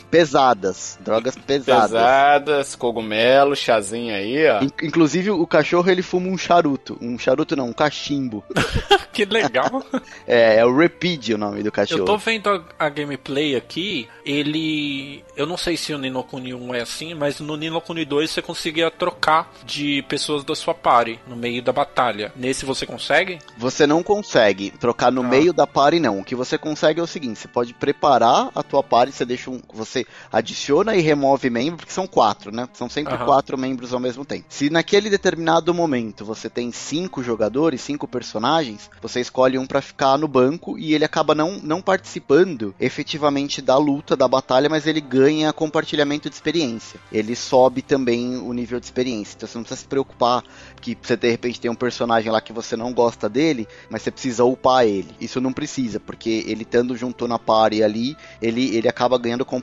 Pesadas. Drogas pesadas. Pesadas, cogumelo, chazinho aí, ó. In inclusive o cachorro ele fuma um charuto. Um charuto não, um cachimbo. que legal. é, é o Repeat o nome do cachorro. Eu tô vendo a, a, gameplay aqui, ele. Eu não sei se o Nino Kuni 1 é assim, mas no Nino Kuni 2 você conseguia trocar de pessoas da sua party no meio da batalha. Nesse você consegue? Você não consegue trocar no ah. meio da party, não. O que você consegue é o seguinte: você pode preparar a tua party, você deixa um. Você adiciona e remove membros, porque são quatro, né? São sempre uhum. quatro membros ao mesmo tempo. Se naquele determinado momento você tem cinco jogadores, cinco personagens, você escolhe um para ficar no banco e ele acaba não, não participando efetivamente da luta, da batalha, mas ele ganha compartilhamento de experiência. Ele sobe também o nível de experiência. Então você não precisa se preocupar que você de repente tem um personagem lá que você não gosta dele, mas você precisa upar ele. Isso não precisa, porque ele estando junto na party ali, ele, ele acaba ganhando compartilhamento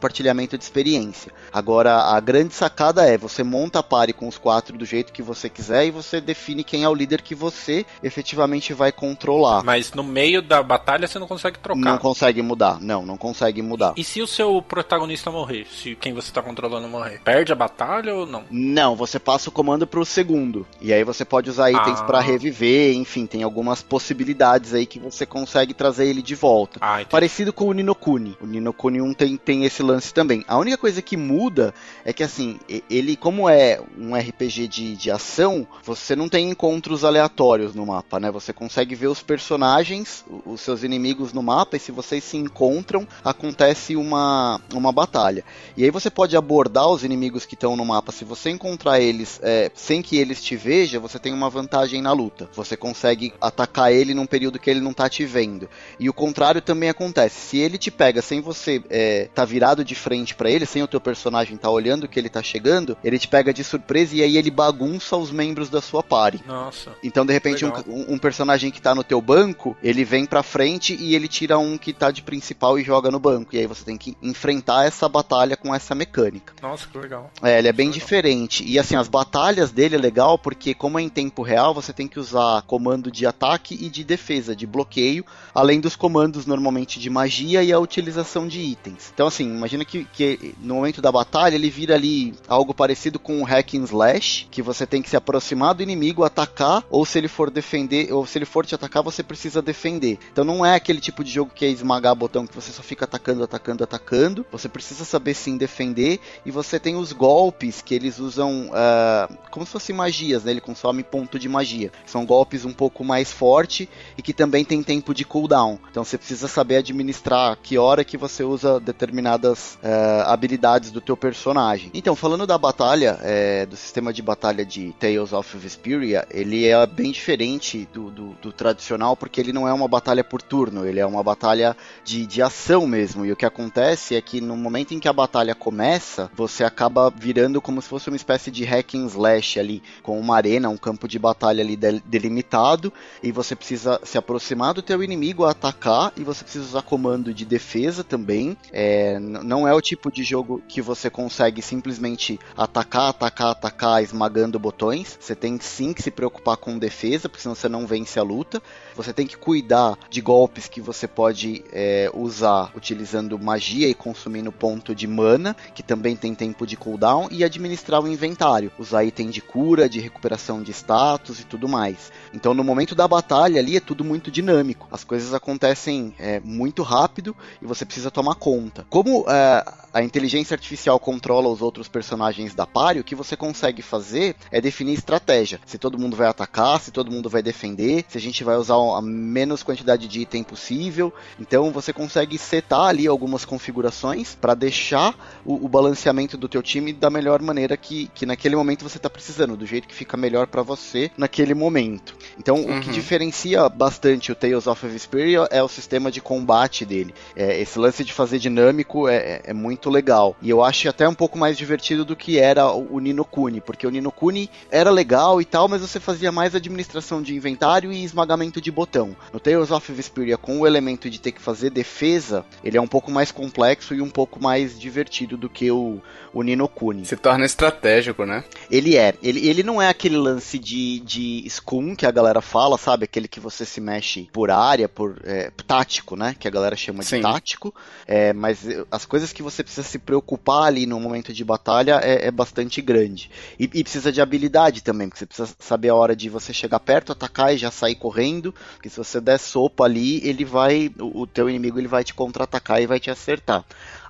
de experiência. Agora, a grande sacada é, você monta a party com os quatro do jeito que você quiser e você define quem é o líder que você efetivamente vai controlar. Mas no meio da batalha você não consegue trocar. Não consegue mudar, não, não consegue mudar. E, se o seu protagonista morrer? Se quem você está controlando morrer? Perde a batalha ou não? Não, você passa o comando pro segundo. E aí você pode usar itens ah. para reviver, enfim, tem algumas possibilidades aí que você consegue trazer ele de volta. Ah, Parecido com o Ninokuni. O Ninokuni 1 tem, tem esse lance também. A única coisa que muda é que assim, ele como é um RPG de, de ação, você não tem encontros aleatórios no mapa, né? Você consegue ver os personagens, os seus inimigos no mapa e se vocês se encontram, acontece uma, uma batalha. E aí você pode abordar os inimigos que estão no mapa. Se você encontrar eles é, sem que eles te vejam, você tem uma vantagem na luta. Você consegue atacar ele num período que ele não tá te vendo. E o contrário também acontece. Se ele te pega sem você é, tá virado de frente para ele, sem o teu personagem tá olhando que ele tá chegando, ele te pega de surpresa e aí ele bagunça os membros da sua party. Nossa. Então, de repente, um, um, personagem que tá no teu banco, ele vem pra frente e ele tira um que tá de principal e joga no banco. E aí você tem que enfrentar essa batalha com essa mecânica. Nossa, que legal. É, ele é bem diferente. E assim, as batalhas dele é legal porque, como é em tempo real, você tem que usar comando de ataque e de defesa, de bloqueio, além dos comandos normalmente de magia e a utilização de itens. Então, assim, imagina que, que no momento da batalha ele vira ali algo parecido com um hack and slash, que você tem que se aproximar do inimigo, atacar, ou se ele for defender, ou se ele for te atacar, você precisa defender. Então não é aquele tipo de jogo que é esmagar botão que você só fica atacando, atacando, atacando. Você precisa saber sim defender. E você tem os golpes que eles usam uh, como se fossem magias, né? Ele consome ponto de magia. São golpes um pouco mais forte e que também tem tempo de cooldown. Então você precisa saber administrar que hora que você usa determinadas uh, habilidades do teu personagem. Então, falando da batalha, é, do sistema de batalha de Tales of Vesperia, ele é bem diferente do, do, do, tradicional, porque ele não é uma batalha por turno, ele é uma batalha de, de ação mesmo. E o que acontece é que no momento em que a batalha começa, você acaba virando como se fosse uma espécie de hack and slash ali, com uma arena, um campo de batalha ali delimitado, e você precisa se aproximar do teu inimigo, atacar, e você precisa usar comando de defesa também. É, não é o tipo de jogo que você consegue simplesmente atacar, atacar, atacar, esmagando botões. Você tem sim que se preocupar com defesa, porque senão você não vence a luta. Você tem que cuidar de golpes que você pode é, usar utilizando magia e consumindo ponto de mana, que também tem tempo de cooldown, e administrar o inventário, usar item de cura, de recuperação de status e tudo mais. Então no momento da batalha ali é tudo muito dinâmico, as coisas acontecem é, muito rápido e você precisa tomar conta. Como é, a, a inteligência artificial controla os outros personagens da party, o que você consegue fazer é definir estratégia. Se todo mundo vai atacar, se todo mundo vai defender, se a gente vai usar a menos quantidade de item possível. Então você consegue setar ali algumas configurações para deixar o, o, balanceamento do teu time da melhor maneira que, que naquele momento você está precisando, do jeito que fica melhor para você naquele momento. Então uhum. o que uhum. diferencia bastante o Tales of Vesperia é o sistema de combate dele. É, esse lance de fazer dinâmico é, é, é muito muito legal. E eu acho até um pouco mais divertido do que era o Nino Kuni, porque o Nino Kuni era legal e tal, mas você fazia mais administração de inventário e esmagamento de botão. No Tales of Vesperia, com o elemento de ter que fazer defesa, ele é um pouco mais complexo e um pouco mais divertido do que o, o Nino Kuni. Se torna estratégico, né? Ele é. Ele, ele não é aquele lance de, de Scum que a galera fala, sabe? Aquele que você se mexe por área, por é, tático, né? Que a galera chama de Sim. tático. É, mas as coisas que você precisa se preocupar ali no momento de batalha é, é bastante grande. E, e, precisa de habilidade também, porque você precisa saber a hora de você chegar perto, atacar e já sair correndo, porque se você der sopa ali, ele vai, o, o teu inimigo ele vai te contra-atacar e vai te acertar.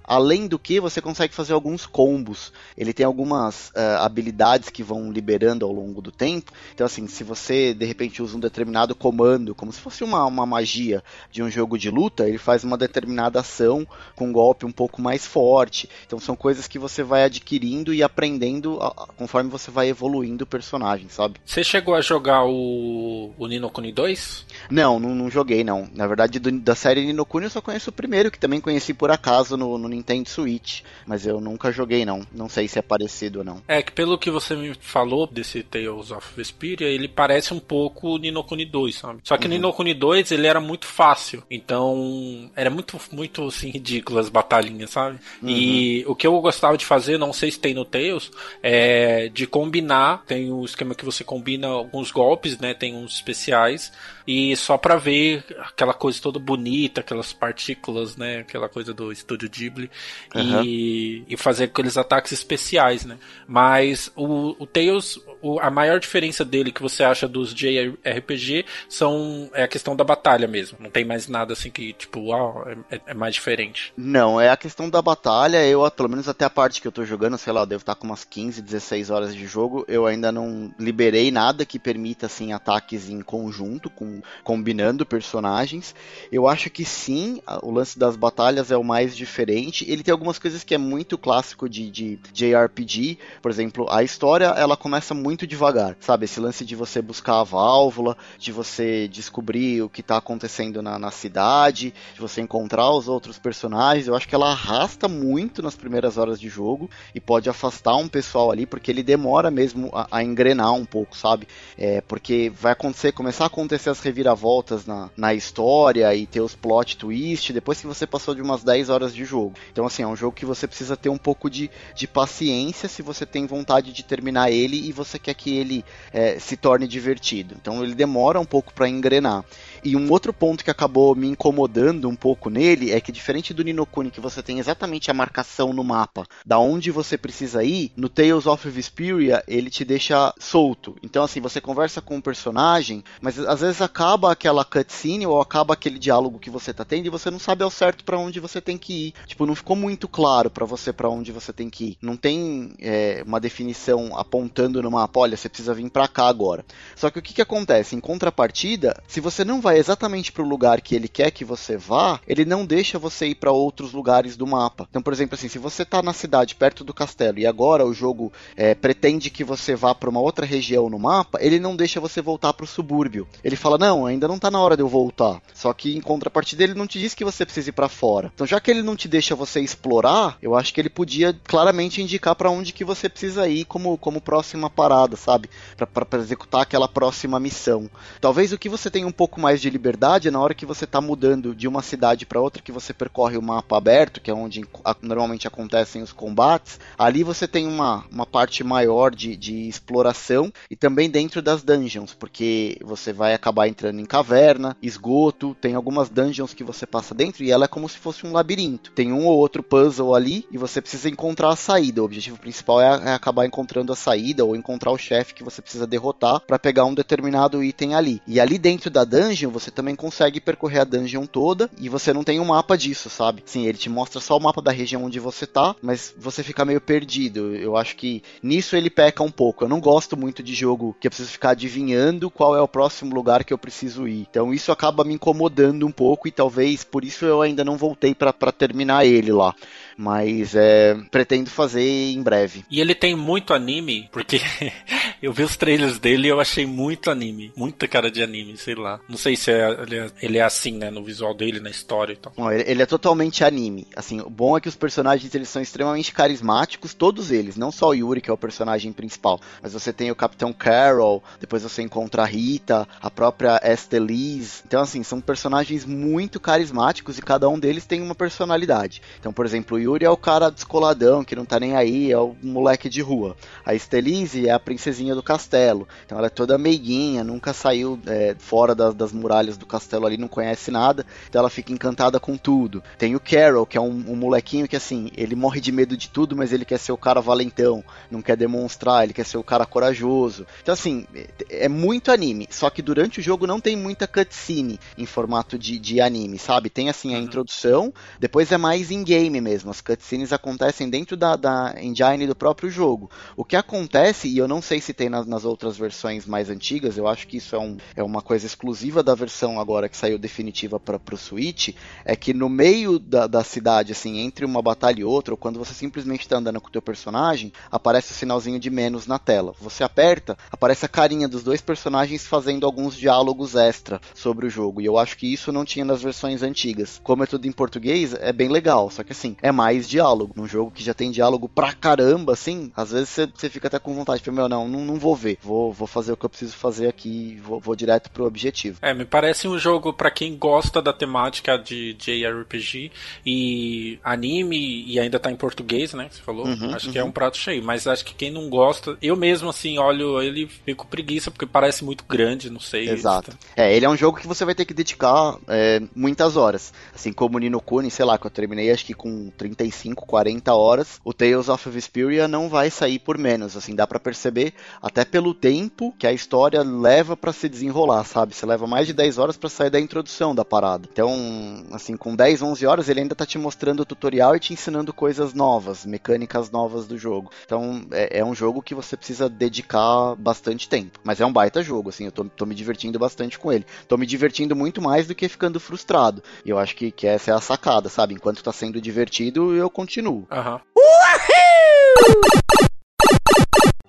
Além do que, você consegue fazer alguns combos. Ele tem algumas uh, habilidades que vão liberando ao longo do tempo. Então, assim, se você de repente usa um determinado comando, como se fosse uma, uma magia de um jogo de luta, ele faz uma determinada ação com um golpe um pouco mais forte. Então, são coisas que você vai adquirindo e aprendendo conforme você vai evoluindo o personagem, sabe? Você chegou a jogar o, o Nino Kuni 2? Não, não, não joguei, não. Na verdade, do, da série Nino Kuni eu só conheço o primeiro, que também conheci por acaso no, no Nintendo Switch, mas eu nunca joguei não. Não sei se é parecido ou não. É que pelo que você me falou desse Tales of Vesperia, ele parece um pouco o Nino Kuni 2, sabe? Só que uhum. o Nino Kuni 2, ele era muito fácil. Então, era muito muito assim ridículo as batalhinhas, sabe? Uhum. E o que eu gostava de fazer, não sei se tem no Tales, é de combinar, tem o esquema que você combina alguns golpes, né? Tem uns especiais e só para ver aquela coisa toda bonita, aquelas partículas, né? Aquela coisa do estúdio Ghibli uhum. e, e fazer aqueles ataques especiais, né? Mas o, o Tails, o, a maior diferença dele que você acha dos JRPG são é a questão da batalha mesmo. Não tem mais nada assim que tipo, uau, é, é mais diferente. Não, é a questão da batalha. Eu, pelo menos até a parte que eu tô jogando, sei lá, eu devo estar com umas 15, 16 horas de jogo. Eu ainda não liberei nada que permita assim ataques em conjunto com combinando personagens. Eu acho que sim, o lance das batalhas é o mais diferente. Ele tem algumas coisas que é muito clássico de, de JRPG, por exemplo, a história ela começa muito devagar, sabe? Esse lance de você buscar a válvula, de você descobrir o que está acontecendo na, na cidade, de você encontrar os outros personagens. Eu acho que ela arrasta muito nas primeiras horas de jogo e pode afastar um pessoal ali, porque ele demora mesmo a, a engrenar um pouco, sabe? É, porque vai acontecer, começar a acontecer as reviravoltas na, na história e ter os plot twist depois que você passou de umas 10 horas de jogo. Então, assim, é um jogo que você precisa ter um pouco de, de paciência se você tem vontade de terminar ele e você quer que ele é, se torne divertido. Então, ele demora um pouco para engrenar. E um outro ponto que acabou me incomodando um pouco nele é que, diferente do Ninokuni, que você tem exatamente a marcação no mapa da onde você precisa ir, no Tales of Vesperia ele te deixa solto. Então, assim, você conversa com um personagem, mas às vezes acaba aquela cutscene ou acaba aquele diálogo que você tá tendo e você não sabe ao certo para onde você tem que ir. Tipo, não ficou muito claro para você para onde você tem que ir. Não tem é, uma definição apontando no mapa, olha, você precisa vir para cá agora. Só que o que, que acontece? Em contrapartida, se você não vai exatamente para o lugar que ele quer que você vá, ele não deixa você ir para outros lugares do mapa. Então, por exemplo, assim, se você está na cidade perto do castelo e agora o jogo é, pretende que você vá para uma outra região no mapa, ele não deixa você voltar para o subúrbio. Ele fala: não, ainda não está na hora de eu voltar. Só que em contrapartida ele não te diz que você precisa ir para fora. Então, já que ele não te deixa você explorar, eu acho que ele podia claramente indicar para onde que você precisa ir como, como próxima parada, sabe? Para executar aquela próxima missão. Talvez o que você tenha um pouco mais de liberdade é na hora que você está mudando de uma cidade para outra, que você percorre o mapa aberto, que é onde normalmente acontecem os combates. Ali você tem uma, uma parte maior de, de exploração e também dentro das dungeons, porque você vai acabar entrando em caverna, esgoto, tem algumas dungeons que você passa dentro e ela é como se fosse um labirinto. Tem um ou outro puzzle ali e você precisa encontrar a saída. O objetivo principal é, é acabar encontrando a saída ou encontrar o chefe que você precisa derrotar para pegar um determinado item ali. E ali dentro da dungeon dungeon, você também consegue percorrer a dungeon toda e você não tem um mapa disso, sabe? Sim, ele te mostra só o mapa da região onde você tá, mas você fica meio perdido. Eu acho que nisso ele peca um pouco. Eu não gosto muito de jogo que eu preciso ficar adivinhando qual é o próximo lugar que eu preciso ir. Então isso acaba me incomodando um pouco e talvez por isso eu ainda não voltei para terminar ele lá. Mas é, pretendo fazer em breve. E ele tem muito anime, porque eu vi os trailers dele e eu achei muito anime. Muita cara de anime, sei lá. Não sei se é, ele, é, ele é assim, né? No visual dele, na história e tal. Não, ele, ele, é totalmente anime. Assim, o bom é que os personagens eles são extremamente carismáticos, todos eles. Não só o Yuri, que é o personagem principal. Mas você tem o Capitão Carol, depois você encontra a Rita, a própria Estelise. Então, assim, são personagens muito carismáticos e cada um deles tem uma personalidade. Então, por exemplo, o Yuri é o cara descoladão, que não tá nem aí, é o moleque de rua. A Estelise é a princesinha do castelo. Então ela é toda meiguinha, nunca saiu é, fora das, das, muralhas do castelo ali, não conhece nada. Então ela fica encantada com tudo. Tem o Carol, que é um, um molequinho que assim, ele morre de medo de tudo, mas ele quer ser o cara valentão, não quer demonstrar, ele quer ser o cara corajoso. Então assim, é, é muito anime. Só que durante o jogo não tem muita cutscene em formato de, de anime, sabe? Tem assim a uhum. introdução, depois é mais in-game mesmo as cutscenes acontecem dentro da, da engine do próprio jogo. O que acontece, e eu não sei se tem nas, nas outras versões mais antigas, eu acho que isso é, um, é uma coisa exclusiva da versão agora que saiu definitiva para o Switch, é que no meio da, da cidade, assim, entre uma batalha e outra, ou quando você simplesmente está andando com o teu personagem, aparece o sinalzinho de menos na tela. Você aperta, aparece a carinha dos dois personagens fazendo alguns diálogos extra sobre o jogo. E eu acho que isso não tinha nas versões antigas. Como é tudo em português, é bem legal. Só que assim, é mais mais diálogo. Num jogo que já tem diálogo pra caramba, assim, às vezes você fica até com vontade de meu, não, não, não vou ver. Vou, vou fazer o que eu preciso fazer aqui, vou, vou direto pro objetivo. É, me parece um jogo para quem gosta da temática de JRPG e anime e ainda tá em português, né? Você falou. Uhum, acho uhum. que é uhum. um prato cheio. Mas acho que quem não gosta, eu mesmo assim, olho ele fico preguiça porque parece muito grande, não sei. Exato. É, ele é um jogo que você vai ter que dedicar é, muitas horas. Assim como o Nino Kuni, sei lá, que eu terminei acho que com 30 35, 40 horas, o Tales of Vesperia não vai sair por menos, assim, dá para perceber até pelo tempo que a história leva para se desenrolar, sabe? Você leva mais de 10 horas para sair da introdução da parada. Então, assim, com 10, 11 horas ele ainda tá te mostrando o tutorial e te ensinando coisas novas, mecânicas novas do jogo. Então, é, é um jogo que você precisa dedicar bastante tempo. Mas é um baita jogo, assim, eu tô, tô me divertindo bastante com ele. Tô me divertindo muito mais do que ficando frustrado. E eu acho que, que essa é a sacada, sabe? Enquanto tá sendo divertido, eu continuo. Aham.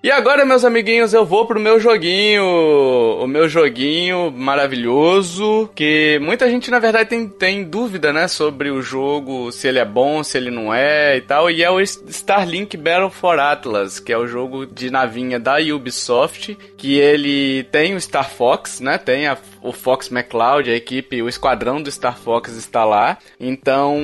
E agora, meus amiguinhos, eu vou pro meu joguinho. O meu joguinho maravilhoso. Que muita gente, na verdade, tem, tem dúvida, né? Sobre o jogo, se ele é bom, se ele não é e tal. E é o Starlink Battle for Atlas, que é o jogo de navinha da Ubisoft. Que ele tem o Star Fox, né? Tem a, o Fox McCloud, a equipe, o esquadrão do Star Fox está lá. Então,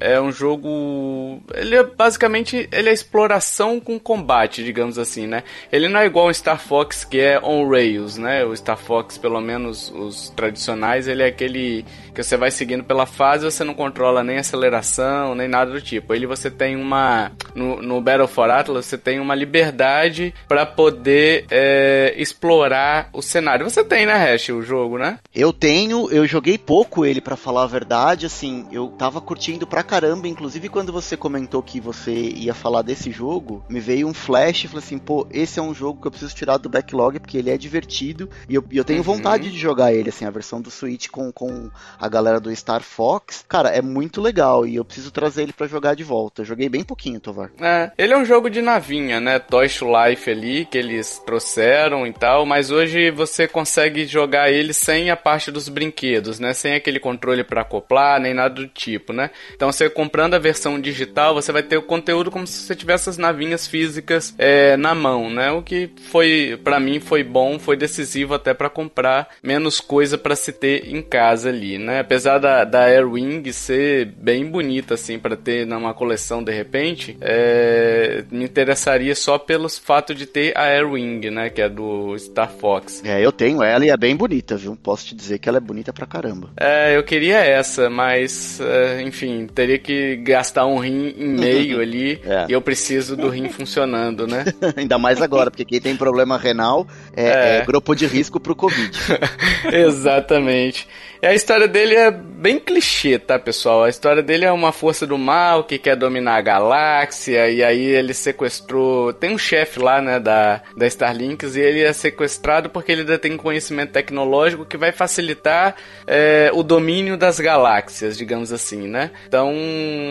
é um jogo. Ele é basicamente ele é exploração com combate, digamos assim, né? Ele não é igual o Star Fox que é on rails, né? O Star Fox, pelo menos os tradicionais, ele é aquele que você vai seguindo pela fase, você não controla nem aceleração, nem nada do tipo. Ele você tem uma no, no Battle for Atlas você tem uma liberdade para poder é, explorar o cenário. Você tem, né, Hash, o jogo, né? Eu tenho, eu joguei pouco ele para falar a verdade, assim, eu tava curtindo pra caramba, inclusive quando você comentou que você ia falar desse jogo, me veio um flash falei assim, pô, esse é um jogo que eu preciso tirar do backlog porque ele é divertido e eu, eu tenho uhum. vontade de jogar ele, assim, a versão do Switch com, com a galera do Star Fox. Cara, é muito legal e eu preciso trazer ele para jogar de volta. Eu joguei bem pouquinho, Tovar. É, ele é um jogo de navinha, né? Toy to Life ali, que eles trouxeram e tal, mas hoje você consegue jogar ele sem a parte dos brinquedos, né? Sem aquele controle para acoplar, nem nada do tipo, né? Então você comprando a versão digital, você vai ter o conteúdo como se você tivesse as navinhas físicas é, na mão, né? O que foi, para mim, foi bom, foi decisivo até para comprar menos coisa para se ter em casa ali, né? Apesar da, da Airwing ser bem bonita, assim, para ter numa coleção de repente, é, me interessaria só pelo fato de ter a Airwing, né? Que é do Star Fox. É, eu tenho ela e é bem bem bonita, viu? Posso te dizer que ela é bonita pra caramba. É, eu queria essa, mas, é, enfim, teria que gastar um rim em meio ali é. e eu preciso do rim funcionando, né? Ainda mais agora, porque quem tem problema renal é, é. é grupo de risco pro Covid. Exatamente. E a história dele é bem clichê, tá, pessoal? A história dele é uma força do mal que quer dominar a galáxia, e aí ele sequestrou. Tem um chefe lá, né, da, da Starlinks, e ele é sequestrado porque ele ainda tem conhecimento tecnológico que vai facilitar é, o domínio das galáxias, digamos assim, né? Então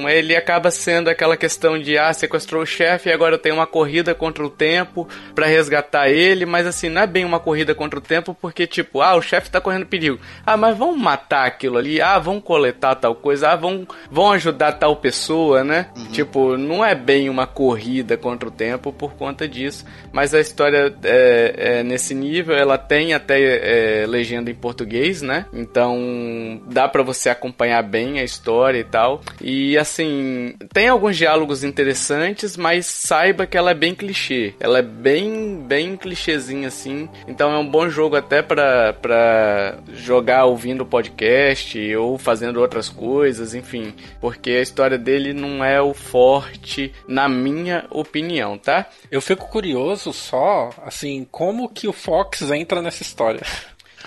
ele acaba sendo aquela questão de, ah, sequestrou o chefe e agora tem uma corrida contra o tempo para resgatar ele, mas assim, não é bem uma corrida contra o tempo porque, tipo, ah, o chefe tá correndo perigo. Ah, mas vamos matar aquilo ali, ah, vão coletar tal coisa, ah, vão, vão ajudar tal pessoa, né? Uhum. Tipo, não é bem uma corrida contra o tempo por conta disso, mas a história é, é nesse nível, ela tem até é, legenda em português, né? Então dá para você acompanhar bem a história e tal. E assim, tem alguns diálogos interessantes, mas saiba que ela é bem clichê. Ela é bem, bem clichêzinha assim. Então é um bom jogo até para jogar ouvindo podcast ou fazendo outras coisas, enfim, porque a história dele não é o forte, na minha opinião, tá? Eu fico curioso só, assim, como que o Fox entra nessa história.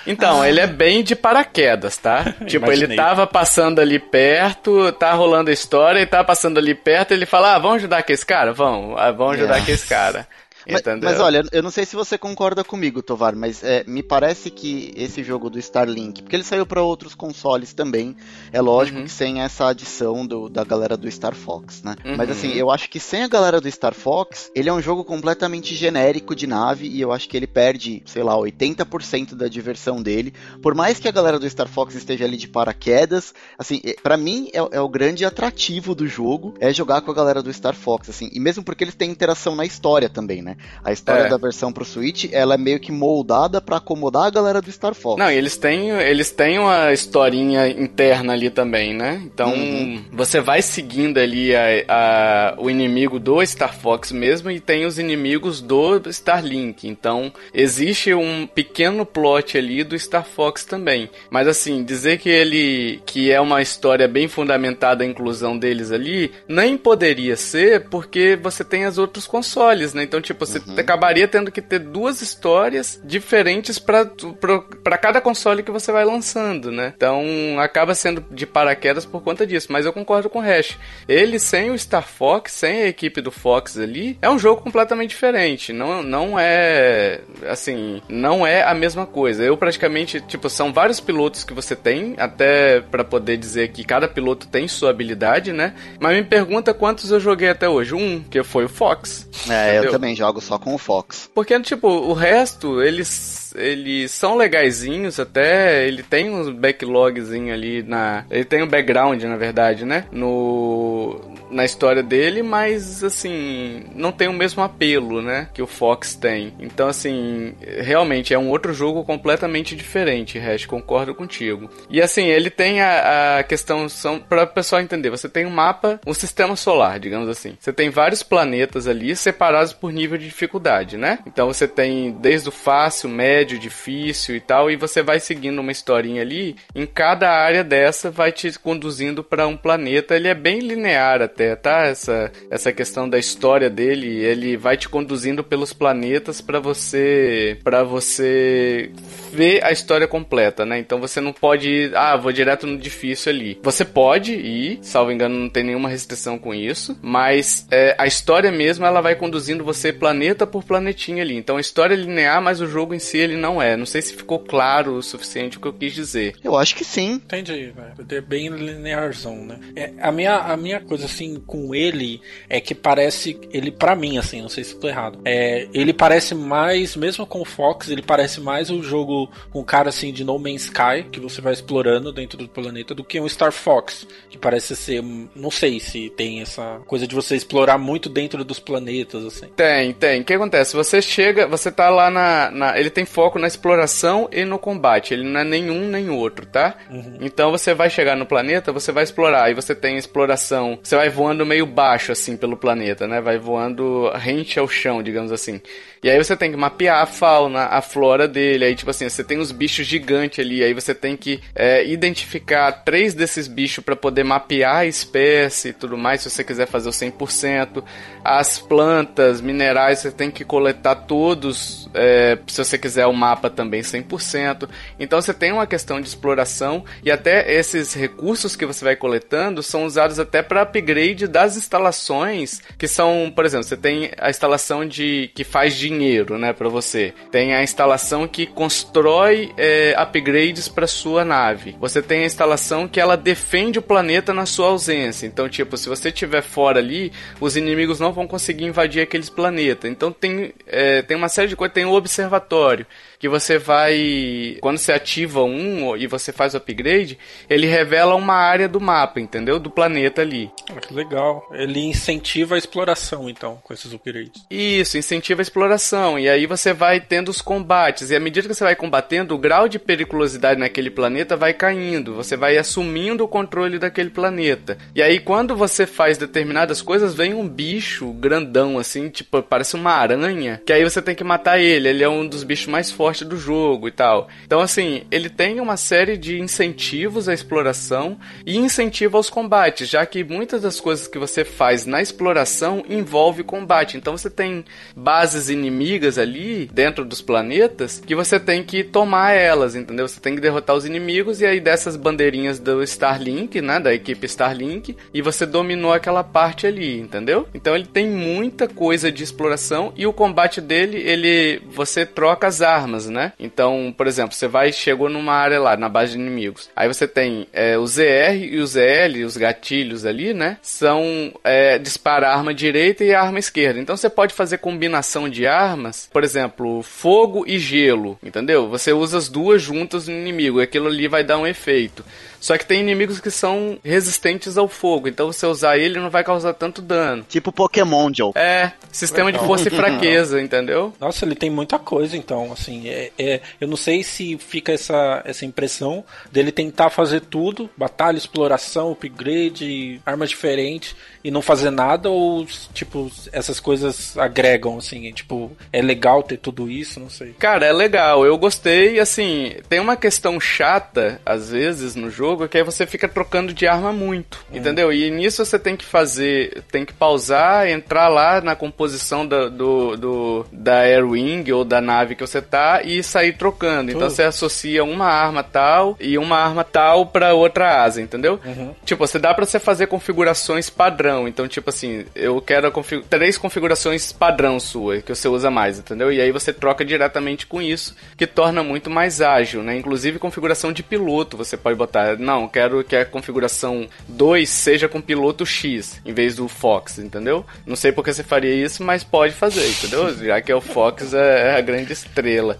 Então, ah. ele é bem de paraquedas, tá? tipo, Imaginei. ele tava passando ali perto, tá rolando a história, e tá passando ali perto, ele fala, ah, vamos ajudar aqui esse cara? Vamos, ah, vamos ajudar aqui esse cara. Mas, mas, olha, eu não sei se você concorda comigo, Tovar, mas é, me parece que esse jogo do Starlink, porque ele saiu para outros consoles também, é lógico uhum. que sem essa adição do, da galera do Star Fox, né? Uhum. Mas assim, eu acho que sem a galera do Star Fox, ele é um jogo completamente genérico de nave e eu acho que ele perde, sei lá, 80% da diversão dele. Por mais que a galera do Star Fox esteja ali de paraquedas, assim, para mim é, é o grande atrativo do jogo, é jogar com a galera do Star Fox, assim, e mesmo porque eles têm interação na história também, né? A história é. da versão pro Switch, ela é meio que moldada para acomodar a galera do Star Fox. Não, eles têm, eles têm uma historinha interna ali também, né? Então, uhum. você vai seguindo ali a, a, o inimigo do Star Fox mesmo e tem os inimigos do Starlink. Então, existe um pequeno plot ali do Star Fox também. Mas assim, dizer que ele que é uma história bem fundamentada a inclusão deles ali, nem poderia ser porque você tem os outros consoles, né? Então, tipo, você uhum. acabaria tendo que ter duas histórias diferentes para cada console que você vai lançando, né? Então acaba sendo de paraquedas por conta disso. Mas eu concordo com o Hash. Ele sem o Star Fox, sem a equipe do Fox ali, é um jogo completamente diferente. Não, não é assim, não é a mesma coisa. Eu praticamente, tipo, são vários pilotos que você tem, até para poder dizer que cada piloto tem sua habilidade, né? Mas me pergunta quantos eu joguei até hoje. Um, que foi o Fox. É, entendeu? eu também jogo só com o Fox. Porque, tipo, o resto, eles eles são legaisinhos até, ele tem uns backlogzinho ali na, ele tem um background, na verdade, né, no na história dele, mas assim, não tem o mesmo apelo, né, que o Fox tem. Então assim, realmente é um outro jogo completamente diferente, Hash, concordo contigo. E assim, ele tem a, a questão são para o pessoal entender, você tem um mapa, um sistema solar, digamos assim. Você tem vários planetas ali separados por nível de dificuldade, né? Então você tem desde o fácil, médio médio, difícil e tal, e você vai seguindo uma historinha ali. Em cada área dessa vai te conduzindo para um planeta. Ele é bem linear até, tá? Essa, essa questão da história dele, ele vai te conduzindo pelos planetas para você para você ver a história completa, né? Então você não pode ir, ah, vou direto no difícil ali. Você pode ir, salvo engano, não tem nenhuma restrição com isso, mas é, a história mesmo ela vai conduzindo você planeta por planetinha ali. Então a história é linear, mas o jogo em si ele não é. Não sei se ficou claro o suficiente o que eu quis dizer. Eu acho que sim. Entendi, velho. É bem linearzão, né? É, a, minha, a minha coisa, assim, com ele é que parece. Ele, para mim, assim, não sei se estou errado. É, ele parece mais, mesmo com o Fox, ele parece mais o um jogo com um cara assim de No Man's Sky, que você vai explorando dentro do planeta, do que um Star Fox, que parece ser. Não sei se tem essa coisa de você explorar muito dentro dos planetas, assim. Tem, tem. O que acontece? Você chega, você tá lá na. na ele tem foco na exploração e no combate. Ele não é nenhum nem outro, tá? Uhum. Então você vai chegar no planeta, você vai explorar. E você tem exploração. Você vai voando meio baixo, assim, pelo planeta, né? Vai voando rente ao chão, digamos assim. E aí você tem que mapear a fauna, a flora dele. Aí, tipo assim, você tem os bichos gigantes ali. Aí você tem que é, identificar três desses bichos para poder mapear a espécie e tudo mais, se você quiser fazer o 100%. As plantas, minerais, você tem que coletar todos, é, se você quiser o mapa também 100%. Então você tem uma questão de exploração e até esses recursos que você vai coletando são usados até para upgrade das instalações, que são, por exemplo, você tem a instalação de que faz dinheiro né, para você. Tem a instalação que constrói é, upgrades para sua nave. Você tem a instalação que ela defende o planeta na sua ausência. Então, tipo, se você estiver fora ali, os inimigos não vão conseguir invadir aqueles planetas. Então tem, é, tem uma série de coisas. Tem o observatório que você vai. Quando você ativa um e você faz o upgrade, ele revela uma área do mapa, entendeu? Do planeta ali. Ah, que legal. Ele incentiva a exploração, então, com esses upgrades. Isso, incentiva a exploração. E aí você vai tendo os combates. E à medida que você vai combatendo, o grau de periculosidade naquele planeta vai caindo. Você vai assumindo o controle daquele planeta. E aí, quando você faz determinadas coisas, vem um bicho grandão, assim, tipo, parece uma aranha. Que aí você tem que matar ele. Ele é um dos bichos mais fortes forte do jogo e tal. Então, assim, ele tem uma série de incentivos à exploração e incentivo aos combates, já que muitas das coisas que você faz na exploração envolve combate. Então, você tem bases inimigas ali dentro dos planetas que você tem que tomar elas, entendeu? Você tem que derrotar os inimigos e aí dessas bandeirinhas do Starlink, né, da equipe Starlink, e você dominou aquela parte ali, entendeu? Então, ele tem muita coisa de exploração e o combate dele, ele você troca as armas armas, né? Então, por exemplo, você vai chegou numa área lá, na base de inimigos. Aí você tem é, o ZR e o ZL, os gatilhos ali, né? São é, disparar a arma direita e a arma esquerda. Então você pode fazer combinação de armas, por exemplo, fogo e gelo, entendeu? Você usa as duas juntas no inimigo, e aquilo ali vai dar um efeito. Só que tem inimigos que são resistentes ao fogo, então você usar ele não vai causar tanto dano. Tipo Pokémon, Joe. É, sistema de força e fraqueza, entendeu? Nossa, ele tem muita coisa, então, assim, é, é, eu não sei se fica essa, essa impressão dele tentar fazer tudo, batalha, exploração, upgrade, armas diferentes, e não fazer nada, ou, tipo, essas coisas agregam, assim, tipo, é legal ter tudo isso, não sei. Cara, é legal, eu gostei, assim, tem uma questão chata, às vezes, no jogo, jogo, que aí você fica trocando de arma muito, hum. entendeu? E nisso você tem que fazer, tem que pausar, entrar lá na composição da, do, do, da Airwing ou da nave que você tá e sair trocando. Então você associa uma arma tal e uma arma tal para outra asa, entendeu? Uhum. Tipo, você dá para você fazer configurações padrão. Então, tipo assim, eu quero config três configurações padrão sua que você usa mais, entendeu? E aí você troca diretamente com isso, que torna muito mais ágil, né? Inclusive configuração de piloto, você pode botar não, quero que a configuração 2 seja com piloto X, em vez do Fox, entendeu? Não sei porque você faria isso, mas pode fazer, entendeu? Já que é o Fox é, é a grande estrela.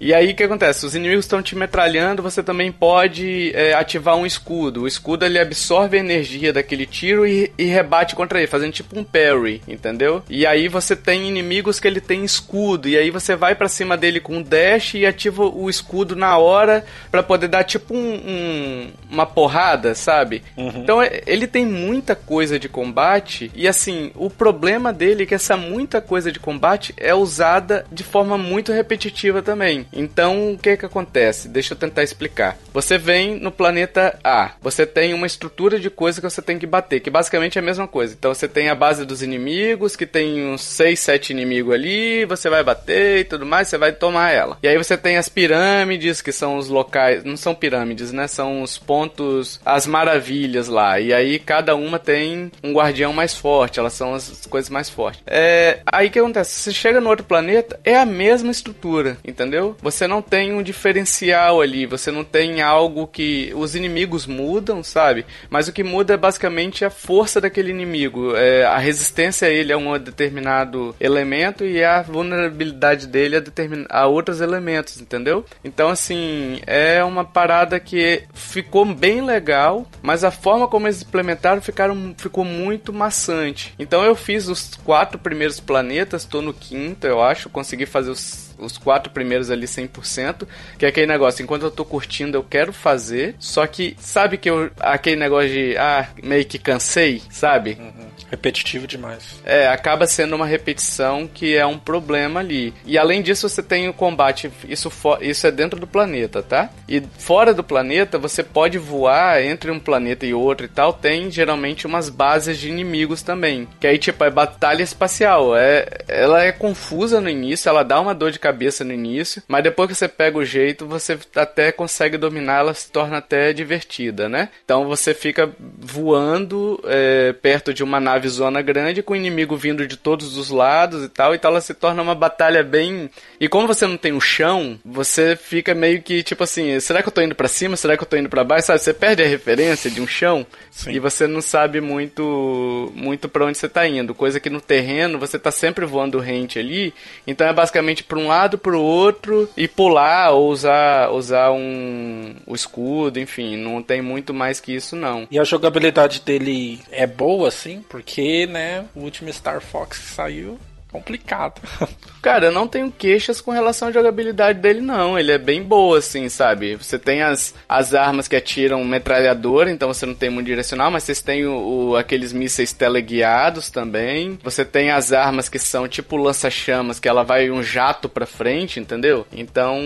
E aí o que acontece? Os inimigos estão te metralhando, você também pode é, ativar um escudo. O escudo ele absorve a energia daquele tiro e, e, rebate contra ele, fazendo tipo um parry, entendeu? E aí você tem inimigos que ele tem escudo, e aí você vai para cima dele com um dash e ativa o escudo na hora para poder dar tipo um, um, uma porrada, sabe? Uhum. Então é, ele tem muita coisa de combate, e assim, o problema dele é que essa muita coisa de combate é usada de forma muito repetitiva também. Então, o que que acontece? Deixa eu tentar explicar. Você vem no planeta A, você tem uma estrutura de coisa que você tem que bater, que basicamente é a mesma coisa. Então, você tem a base dos inimigos, que tem uns 6, 7 inimigos ali, você vai bater e tudo mais, você vai tomar ela. E aí você tem as pirâmides, que são os locais, não são pirâmides, né? São os pontos, as maravilhas lá. E aí cada uma tem um guardião mais forte, elas são as coisas mais fortes. É, aí que acontece? Você chega no outro planeta, é a mesma estrutura, entendeu? Você não tem um diferencial ali, você não tem algo que. Os inimigos mudam, sabe? Mas o que muda é basicamente a força daquele inimigo. É, a resistência a ele é um determinado elemento e a vulnerabilidade dele a, determin... a outros elementos, entendeu? Então, assim, é uma parada que ficou bem legal, mas a forma como eles implementaram ficaram, ficou muito maçante. Então, eu fiz os quatro primeiros planetas, tô no quinto, eu acho, consegui fazer os os quatro primeiros ali 100%, que é aquele negócio, enquanto eu tô curtindo, eu quero fazer, só que sabe que eu, aquele negócio de, ah, meio que cansei, sabe? Uhum. Repetitivo demais. É, acaba sendo uma repetição que é um problema ali. E além disso, você tem o combate, isso, isso é dentro do planeta, tá? E fora do planeta, você pode voar entre um planeta e outro e tal, tem geralmente umas bases de inimigos também. Que aí, tipo, é batalha espacial. É, ela é confusa no início, ela dá uma dor de cabeça no início, mas depois que você pega o jeito, você até consegue dominar, ela se torna até divertida, né? Então você fica voando é, perto de uma nave zona grande com o inimigo vindo de todos os lados e tal, então ela se torna uma batalha bem. E como você não tem o chão, você fica meio que tipo assim: será que eu tô indo para cima? Será que eu tô indo para baixo? Sabe? Você perde a referência de um chão Sim. e você não sabe muito muito para onde você tá indo. Coisa que no terreno você tá sempre voando rente ali, então é basicamente para um lado, para o outro e pular ou usar usar um o escudo, enfim, não tem muito mais que isso não. E a jogabilidade dele é boa assim, porque, né, o último Star Fox que saiu complicado. Cara, eu não tenho queixas com relação à jogabilidade dele, não. Ele é bem boa, assim, sabe? Você tem as, as armas que atiram metralhadora, então você não tem muito direcional, mas vocês têm o, o aqueles mísseis teleguiados também. Você tem as armas que são tipo lança-chamas, que ela vai um jato pra frente, entendeu? Então,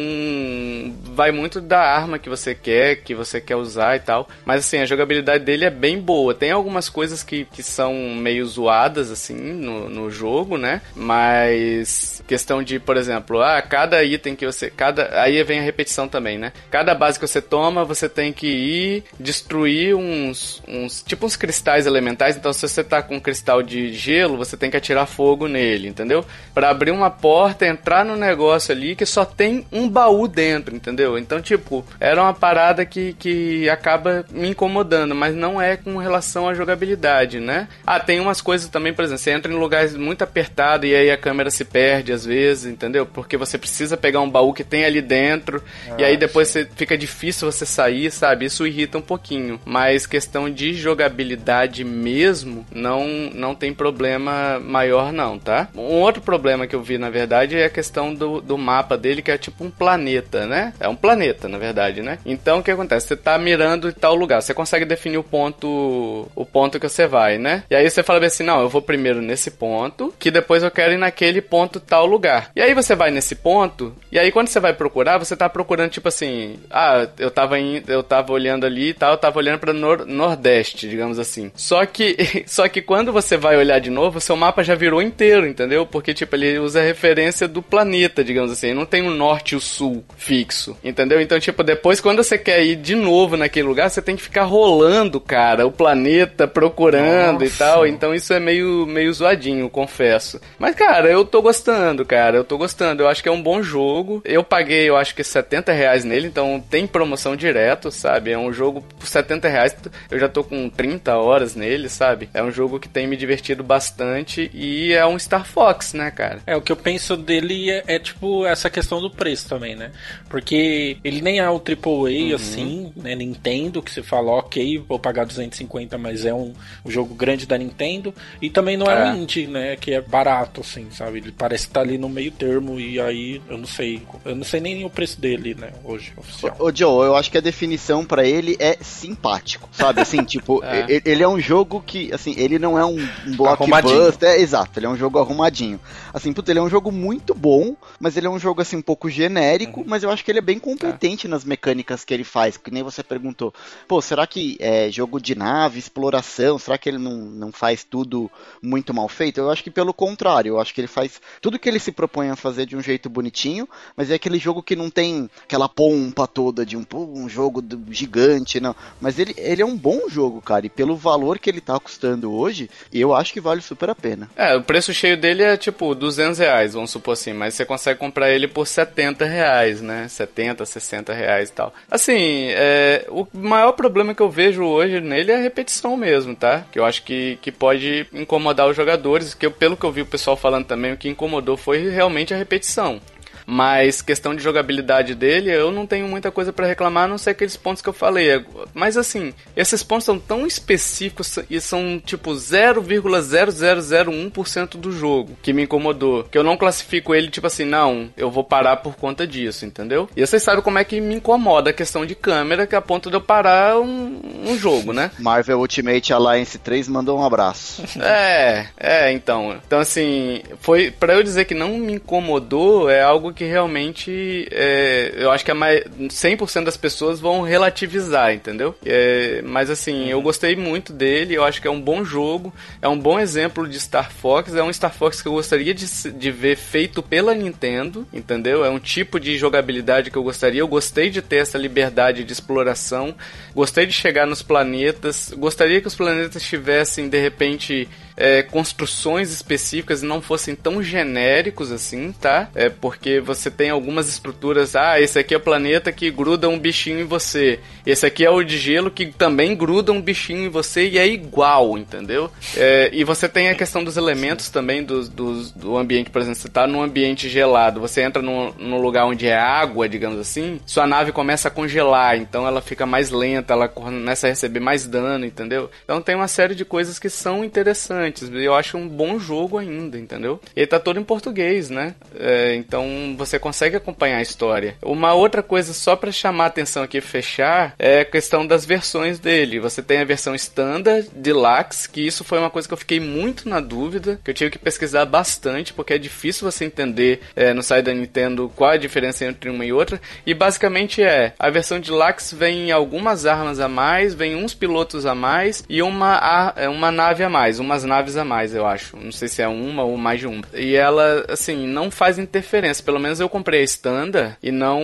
vai muito da arma que você quer, que você quer usar e tal. Mas, assim, a jogabilidade dele é bem boa. Tem algumas coisas que, que são meio zoadas, assim, no, no jogo, né? Mas questão de, por exemplo, ah, cada item que você, cada, aí vem a repetição também, né? Cada base que você toma, você tem que ir destruir uns, uns tipo uns cristais elementais. Então, se você tá com um cristal de gelo, você tem que atirar fogo nele, entendeu? Para abrir uma porta, entrar no negócio ali que só tem um baú dentro, entendeu? Então, tipo, era uma parada que, que acaba me incomodando, mas não é com relação à jogabilidade, né? Ah, tem umas coisas também, por exemplo, você entra em lugares muito apertados e aí a câmera se perde às vezes, entendeu? Porque você precisa pegar um baú que tem ali dentro ah, e aí depois você, fica difícil você sair, sabe? Isso irrita um pouquinho. Mas questão de jogabilidade mesmo, não, não tem problema maior não, tá? Um outro problema que eu vi, na verdade, é a questão do, do mapa dele, que é tipo um planeta, né? É um planeta, na verdade, né? Então o que acontece? Você tá mirando em tal lugar, você consegue definir o ponto o ponto que você vai, né? E aí você fala assim, não, eu vou primeiro nesse ponto, que depois eu quero ir naquele ponto tal lugar. E aí você vai nesse ponto, e aí quando você vai procurar, você tá procurando tipo assim, ah, eu tava eu tava olhando ali e tal, eu tava olhando para nor nordeste, digamos assim. Só que só que quando você vai olhar de novo, seu mapa já virou inteiro, entendeu? Porque tipo ele usa a referência do planeta, digamos assim, não tem o um norte e o sul fixo, entendeu? Então tipo depois quando você quer ir de novo naquele lugar, você tem que ficar rolando, cara, o planeta procurando Nossa. e tal. Então isso é meio meio zoadinho, confesso. Mas, cara, eu tô gostando, cara. Eu tô gostando. Eu acho que é um bom jogo. Eu paguei, eu acho que 70 reais nele, então tem promoção direto, sabe? É um jogo por 70 reais. Eu já tô com 30 horas nele, sabe? É um jogo que tem me divertido bastante e é um Star Fox, né, cara? É, o que eu penso dele é, é tipo essa questão do preço também, né? Porque ele nem é o AAA uhum. assim, né? Nintendo, que você fala, ok, vou pagar 250, mas é um, um jogo grande da Nintendo. E também não é, é um indie, né? Que é barato barato, assim, sabe? Ele parece estar tá ali no meio termo e aí eu não sei. Eu não sei nem o preço dele, né, hoje, oficial. Ô, Joe, eu acho que a definição para ele é simpático, sabe? Assim, tipo, é. ele é um jogo que, assim, ele não é um, um blockbuster. É, exato, ele é um jogo arrumadinho. Assim, puta, ele é um jogo muito bom, mas ele é um jogo, assim, um pouco genérico, uhum. mas eu acho que ele é bem competente é. nas mecânicas que ele faz, que nem você perguntou. Pô, será que é jogo de nave, exploração, será que ele não, não faz tudo muito mal feito? Eu acho que pelo contrário Eu acho que ele faz tudo que ele se propõe a fazer de um jeito bonitinho, mas é aquele jogo que não tem aquela pompa toda de um, um jogo gigante, não. Mas ele, ele é um bom jogo, cara. E pelo valor que ele tá custando hoje, eu acho que vale super a pena. É, o preço cheio dele é tipo 200 reais, vamos supor assim. Mas você consegue comprar ele por 70 reais, né? 70, 60 reais e tal. Assim, é, o maior problema que eu vejo hoje nele é a repetição mesmo, tá? Que eu acho que, que pode incomodar os jogadores. Que eu, pelo que eu vi o pessoal pessoal falando também, o que incomodou foi realmente a repetição. Mas questão de jogabilidade dele, eu não tenho muita coisa para reclamar, a não ser aqueles pontos que eu falei. Mas assim, esses pontos são tão específicos e são tipo 0,0001% do jogo que me incomodou. Que eu não classifico ele tipo assim, não, eu vou parar por conta disso, entendeu? E vocês sabem como é que me incomoda a questão de câmera, que é a ponto de eu parar um, um jogo, né? Marvel Ultimate Alliance 3 mandou um abraço. É, é, então. Então, assim, foi para eu dizer que não me incomodou, é algo que realmente é, eu acho que a mais, 100% das pessoas vão relativizar, entendeu? É, mas, assim, eu gostei muito dele, eu acho que é um bom jogo, é um bom exemplo de Star Fox, é um Star Fox que eu gostaria de, de ver feito pela Nintendo, entendeu? É um tipo de jogabilidade que eu gostaria, eu gostei de ter essa liberdade de exploração, gostei de chegar nos planetas, gostaria que os planetas tivessem, de repente, é, construções específicas e não fossem tão genéricos assim, tá? É porque você tem algumas estruturas, ah, esse aqui é o planeta que gruda um bichinho em você, esse aqui é o de gelo que também gruda um bichinho em você e é igual, entendeu? É, e você tem a questão dos elementos também do, do, do ambiente, por exemplo, você tá num ambiente gelado, você entra num, num lugar onde é água, digamos assim, sua nave começa a congelar, então ela fica mais lenta, ela começa a receber mais dano, entendeu? Então tem uma série de coisas que são interessantes antes. Eu acho um bom jogo ainda, entendeu? Ele tá todo em português, né? É, então você consegue acompanhar a história. Uma outra coisa, só para chamar a atenção aqui fechar, é a questão das versões dele. Você tem a versão Standard, Deluxe, que isso foi uma coisa que eu fiquei muito na dúvida, que eu tive que pesquisar bastante, porque é difícil você entender é, no site da Nintendo qual a diferença entre uma e outra. E basicamente é, a versão Deluxe vem algumas armas a mais, vem uns pilotos a mais e uma, é, uma nave a mais, umas naves a mais, eu acho. Não sei se é uma ou mais de uma. E ela, assim, não faz interferência. Pelo menos eu comprei a standard e não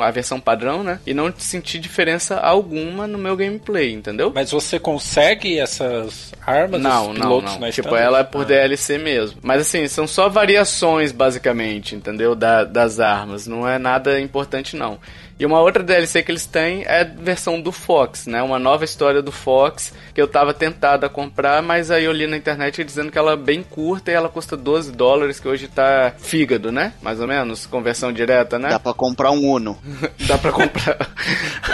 a versão padrão, né? E não senti diferença alguma no meu gameplay, entendeu? Mas você consegue essas armas, não, não, não. Tipo, ela é por ah. DLC mesmo. Mas assim, são só variações, basicamente, entendeu? Da, das armas. Não é nada importante, não. E uma outra DLC que eles têm é a versão do Fox, né? Uma nova história do Fox que eu tava tentado a comprar, mas aí eu li na internet dizendo que ela é bem curta e ela custa 12 dólares, que hoje tá fígado, né? Mais ou menos, conversão direta, né? Dá pra comprar um Uno. Dá pra comprar.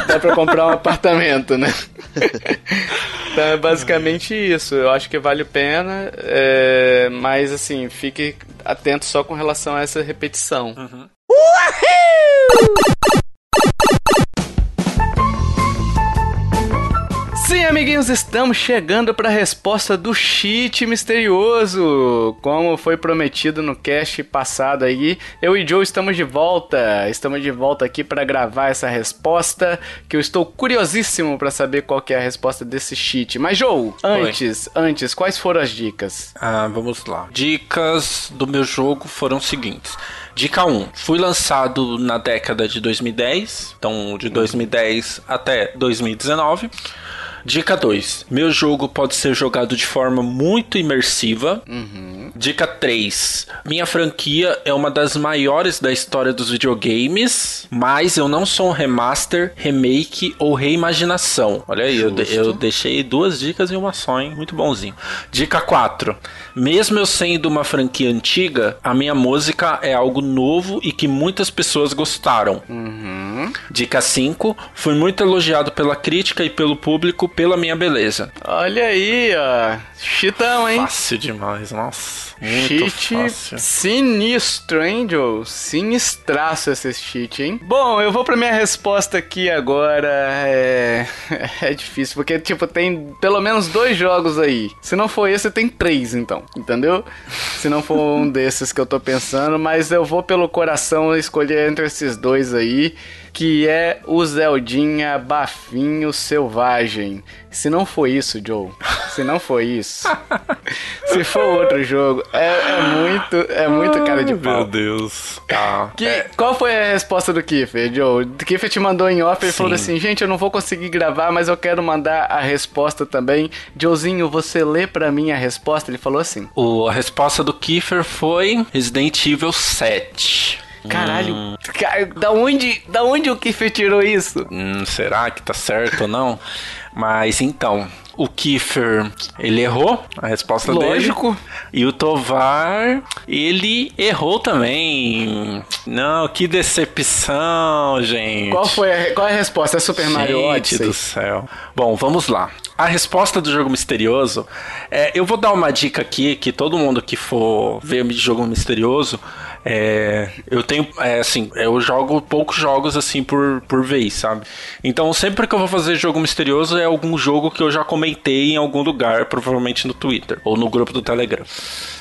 Dá pra comprar um apartamento, né? então é basicamente isso. Eu acho que vale a pena, é... mas assim, fique atento só com relação a essa repetição. Uhum. Uhul! Sim, amiguinhos, estamos chegando para a resposta do cheat misterioso. Como foi prometido no cast passado aí, eu e Joe estamos de volta. Estamos de volta aqui para gravar essa resposta, que eu estou curiosíssimo para saber qual é a resposta desse cheat. Mas Joe, antes, Oi. antes, quais foram as dicas? Ah, vamos lá. Dicas do meu jogo foram os seguintes. Dica 1. Fui lançado na década de 2010, então de 2010 até 2019. Dica 2. Meu jogo pode ser jogado de forma muito imersiva. Uhum. Dica 3. Minha franquia é uma das maiores da história dos videogames, mas eu não sou um remaster, remake ou reimaginação. Olha aí, eu, eu, deixei duas dicas e uma só, hein? Muito bonzinho. Dica 4. Mesmo eu sendo uma franquia antiga, a minha música é algo novo e que muitas pessoas gostaram. Uhum. Dica 5. Fui muito elogiado pela crítica e pelo público pela minha beleza. Olha aí, ó. Chitão, hein? Fácil demais, nossa. Muito cheat fácil. sinistro, hein, Joe? Sinistraço esse cheat, hein? Bom, eu vou pra minha resposta aqui agora. É... é difícil, porque, tipo, tem pelo menos dois jogos aí. Se não for esse, tem três, então. Entendeu? Se não for um desses que eu tô pensando, mas eu vou pelo coração escolher entre esses dois aí que é o Zeldinha Bafinho Selvagem. Se não foi isso, Joe, se não foi isso, se for outro jogo, é, é muito, é muito cara de pau. Meu Deus. Tá. Que, é. Qual foi a resposta do Kiffer, Joe? O Kiffer te mandou em off e falou assim, gente, eu não vou conseguir gravar, mas eu quero mandar a resposta também. Joezinho, você lê pra mim a resposta? Ele falou assim. O, a resposta do Kiffer foi Resident Evil 7. Caralho, hum. cara, da onde, da onde o Kiffer tirou isso? Hum, será que tá certo ou não? Mas então, O Kiefer, ele errou a resposta Lógico. dele. E o Tovar, ele errou também. Não, que decepção, gente. Qual foi a, qual é a resposta? É Super Mario Gente Odyssey? do céu. Bom, vamos lá. A resposta do jogo misterioso, é, eu vou dar uma dica aqui que todo mundo que for ver de jogo misterioso, é, eu tenho, é, assim, eu jogo poucos jogos assim por, por vez, sabe? Então sempre que eu vou fazer jogo misterioso é algum jogo que eu já comentei em algum lugar, provavelmente no Twitter ou no grupo do Telegram.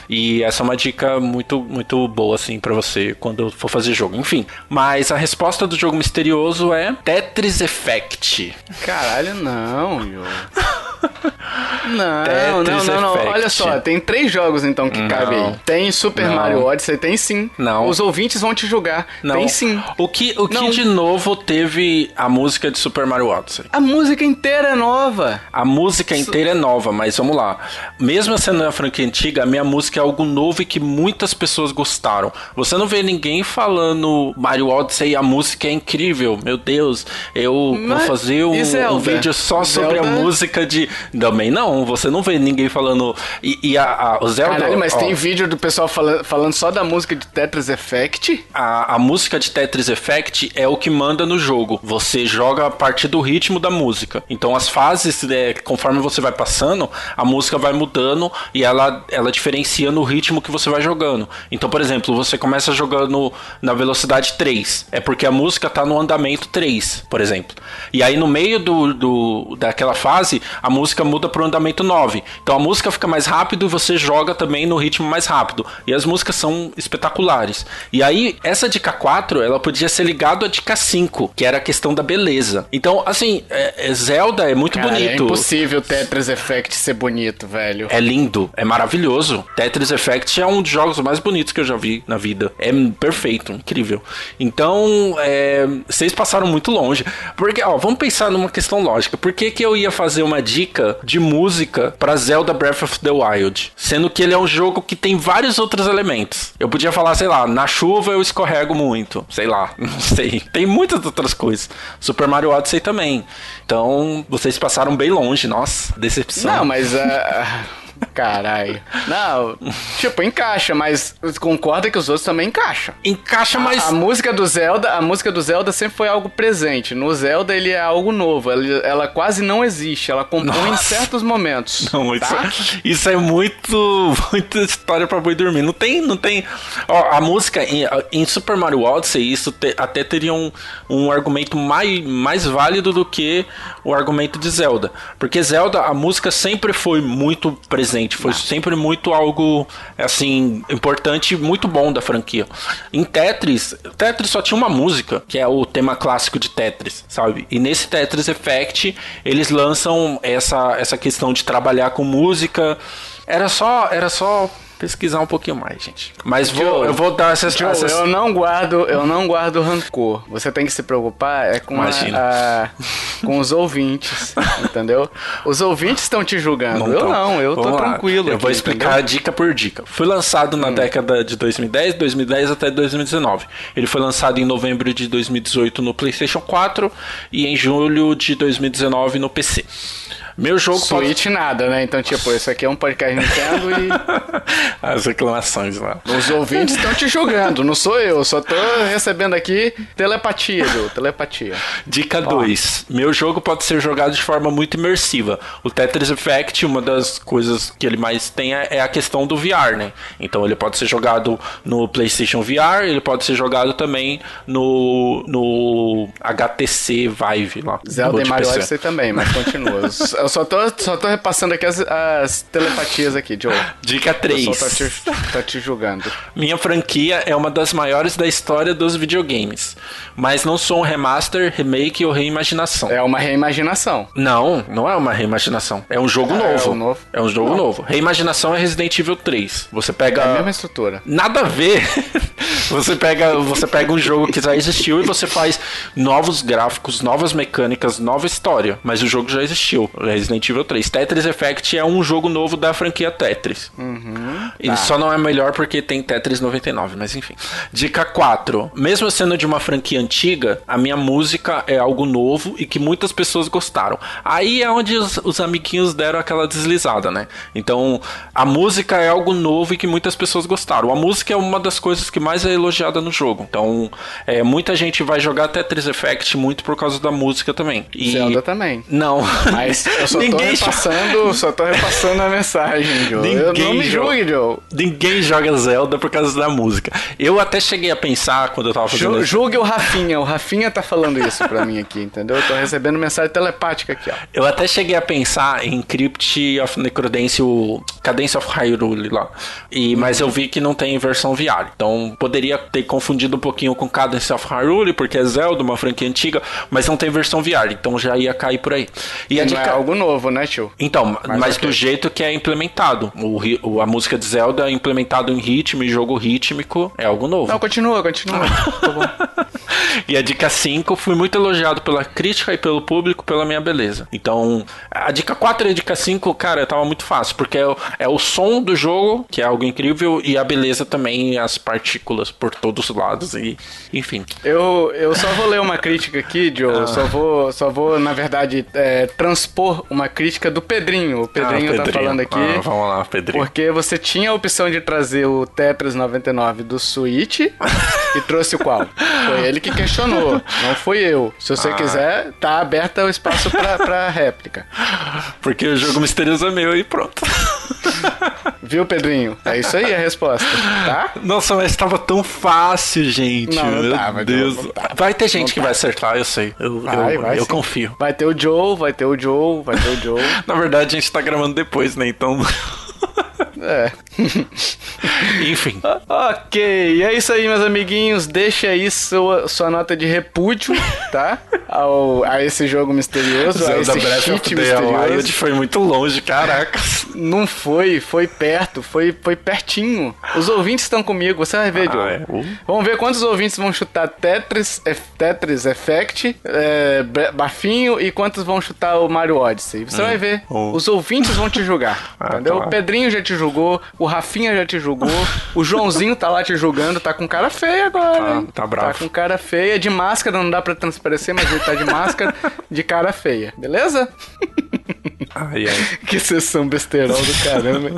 E essa é uma dica muito, muito boa, assim, para você quando for fazer jogo. Enfim, mas a resposta do jogo misterioso é Tetris Effect. Caralho, não, Yo. Não, Tetris não, não, não. Olha só, tem três jogos então que Não. cabem aí. Tem Super Não. Mario Odyssey, tem sim. Não. Os ouvintes vão te julgar. Não. Tem sim. O que, o que Não. de novo teve a música de Super Mario Odyssey? A música inteira é nova. A música inteira é nova, mas vamos lá. Mesmo sendo uma franquia antiga, a minha música é algo novo e que muitas pessoas gostaram. Você não vê ninguém falando Mario Odyssey, a música é incrível. Meu Deus, eu Mas- vou fazer um, Zelda? um vídeo só sobre a Zelda? música de. Também não, você não vê ninguém falando. E, e a, a- o Zelda. Caralho, mas ó, tem vídeo do pessoal falando, falando só da música de Tetris Effect? A, a música de Tetris Effect é o que manda no jogo. Você joga a partir do ritmo da música. Então as fases, né, conforme você vai passando, a música vai mudando e ela, ela diferencia no ritmo que você vai jogando. Então, por exemplo, você começa jogando na velocidade 3. É porque a música tá no andamento 3, por exemplo. E aí no meio do, do, daquela fase, a música muda pro andamento 9. Então a música fica mais rápido e você joga também no ritmo mais rápido. E as músicas são espetaculares. E aí, essa dica 4, ela podia ser ligada à dica 5, que era a questão da beleza. Então, assim, é- é Zelda é muito Cara, é bonito. impossível Tetris Effect ser bonito, velho. É lindo, é maravilhoso. Tetris Effect é um dos jogos mais bonitos que eu já vi na vida. É perfeito, incrível. Então, é, vocês passaram muito longe. Porque, ó, vamos pensar numa questão lógica. Por que, que eu ia fazer uma dica de música pra Zelda Breath of the Wild? Sendo que ele é um jogo que tem vários outros elementos. Eu podia falar, sei lá, na chuva eu escorrego muito. Sei lá, não sei. Tem muitas outras coisas. Super Mario Odyssey também. Então, vocês passaram bem longe. Nossa, decepção. Não, mas a. Caralho. Não, tipo, encaixa, mas concorda que os outros também encaixam. Encaixa mais. A, a música do Zelda, a música do Zelda sempre foi algo presente. No Zelda ele é algo novo. Ela, ela quase não existe. Ela compõe em Nossa. certos momentos. Não, isso, tá? isso é muito, muita história pra boi dormir. Não tem, não tem. Ó, a música em, em Super Mario Odyssey, isso te- até teria um, um argumento mais, mais válido do que o argumento de Zelda. Porque Zelda, a música sempre foi muito presente, foi sempre muito algo, assim, importante e muito bom da franquia. Em Tetris, Tetris só tinha uma música, que é o tema clássico de Tetris, sabe? E nesse Tetris Effect, eles lançam essa, essa questão de trabalhar com música. Era só, era só pesquisar um pouquinho mais, gente. Mas vou, Joe, eu vou dar essas, Joe, essas- eu não guardo, eu não guardo rancor. Você tem que se preocupar é com, a- a- com os ouvintes, entendeu? Os ouvintes estão te julgando. eu não, eu tô lá. tranquilo. Eu aqui, vou explicar entendeu? dica por dica. Foi lançado na década de 2010, 2010 até 2019. Ele foi lançado em novembro de 2018 no PlayStation 4 e em julho de 2019 no PC. Meu jogo pode... Switch nada, né? Então, tipo, isso aqui é um podcast Nintendo e As reclamações lá. os ouvintes estão te julgando, não sou eu, só tô recebendo aqui telepatia, Joe, telepatia. Dica 2. Meu jogo pode ser jogado de forma muito imersiva. O Tetris Effect, uma das coisas que ele mais tem é é a questão do VR, né? Então ele pode ser jogado no PlayStation VR, ele pode ser jogado também no, no HTC Vive lá. Zelda e Mario. Odyssey também, mas continua. Eu só tô, só tô repassando aqui as, as telepatias aqui, Joe. Dica Eu 3. só tô te, tô te julgando. Minha franquia é uma das maiores da história dos videogames, mas não sou um remaster, remake ou reimaginação. É uma reimaginação. Não, não é uma reimaginação. É um jogo Ah, é novo. um novo? É um jogo Não. novo. Reimaginação é Resident Evil 3. Você pega. É a mesma estrutura. Nada a ver. você pega, você pega um jogo que já existiu e você faz novos gráficos, novas mecânicas, nova história, mas o jogo já existiu. Resident Evil 3. Tetris Effect é um jogo novo da franquia Tetris. Ele só não é melhor porque tem Tetris 99, mas enfim. Dica 4. Mesmo sendo de uma franquia antiga, a minha música é algo novo e que muitas pessoas gostaram. Aí é onde os, os amiguinhos deram aquela deslizada, né? Então, a música é algo novo e que muitas pessoas gostaram. A música é uma das coisas que mais é elogiada no jogo. Então, é, muita gente vai jogar Tetris Effect muito por causa da música também. E... Zelda também. Não. Mas eu só tô repassando, só tô repassando a mensagem, Joe. Ninguém eu não me julgue, Joe. Ninguém joga Zelda por causa da música. Eu até cheguei a pensar quando eu tava fazendo Ju, Julgue o Rafinha. O Rafinha tá falando isso pra mim aqui, entendeu? Eu tô recebendo mensagem telepática aqui, ó. Eu até cheguei a pensar em Crypt of Necrodance, o Cadence of Hyrule lá. E, mas eu vi que não tem versão VR. Então poderia ter confundido um pouquinho com Cadence of Hyrule, porque é Zelda, uma franquia antiga, mas não tem versão VR. Então já ia cair por aí. E, a dica... é algo novo, né, tio? Então, mas, mas okay. do jeito que é implementado. O, a música de Zelda é implementado em ritmo e jogo rítmico é algo novo. Não, continua, continua. tá e a dica 5, fui muito elogiado pela crítica e pelo público pela minha beleza. Então, a dica 4 e a dica 5, cara, tava muito fácil, porque é, é o som do jogo, que é algo incrível, e a beleza também, as partículas por todos os lados, e enfim. Eu, eu só vou ler uma crítica aqui, Joe, ah. só, vou, só vou, na verdade, é, transpor uma crítica do Pedrinho. O Pedrinho, ah, Pedrinho. tá falando aqui. Ah, vamos lá, Pedrinho. Porque você tinha a opção de trazer o Tetris 99 do Switch e trouxe o qual? Foi ele que questionou, não fui eu. Se você ah. quiser, tá aberto o espaço pra, pra réplica. Porque o jogo misterioso é meu e pronto. Viu, Pedrinho? É isso aí a resposta, tá? Nossa, mas estava tão fácil, gente. Não, não Meu tava, Deus. Não, não vai ter gente que vai acertar, eu sei. Eu, vai, eu, vai, eu confio. Vai ter o Joe, vai ter o Joe, vai ter o Joe. Na verdade, a gente tá gravando depois, né? Então. É. Enfim. ok, é isso aí, meus amiguinhos. Deixa aí sua, sua nota de repúdio, tá? Ao, a esse jogo misterioso, Zelda a esse Breath cheat misterioso. Wild foi muito longe, caraca. Não foi, foi perto, foi, foi pertinho. Os ouvintes estão comigo, você vai ver, ah. É. Uh. Vamos ver quantos ouvintes vão chutar Tetris, Tetris Effect, é, Bafinho e quantos vão chutar o Mario Odyssey. Você hum. vai ver. Uh. Os ouvintes vão te julgar, ah, entendeu? Tá. O Pedrinho já te julgou, o Rafinha já te julgou, o Joãozinho tá lá te julgando, tá com cara feia agora. Tá, tá bravo. Tá com cara feia, de máscara, não dá pra transparecer, mas ele tá de máscara, de cara feia. Beleza? Ai, ai. Que sessão besterol do caramba.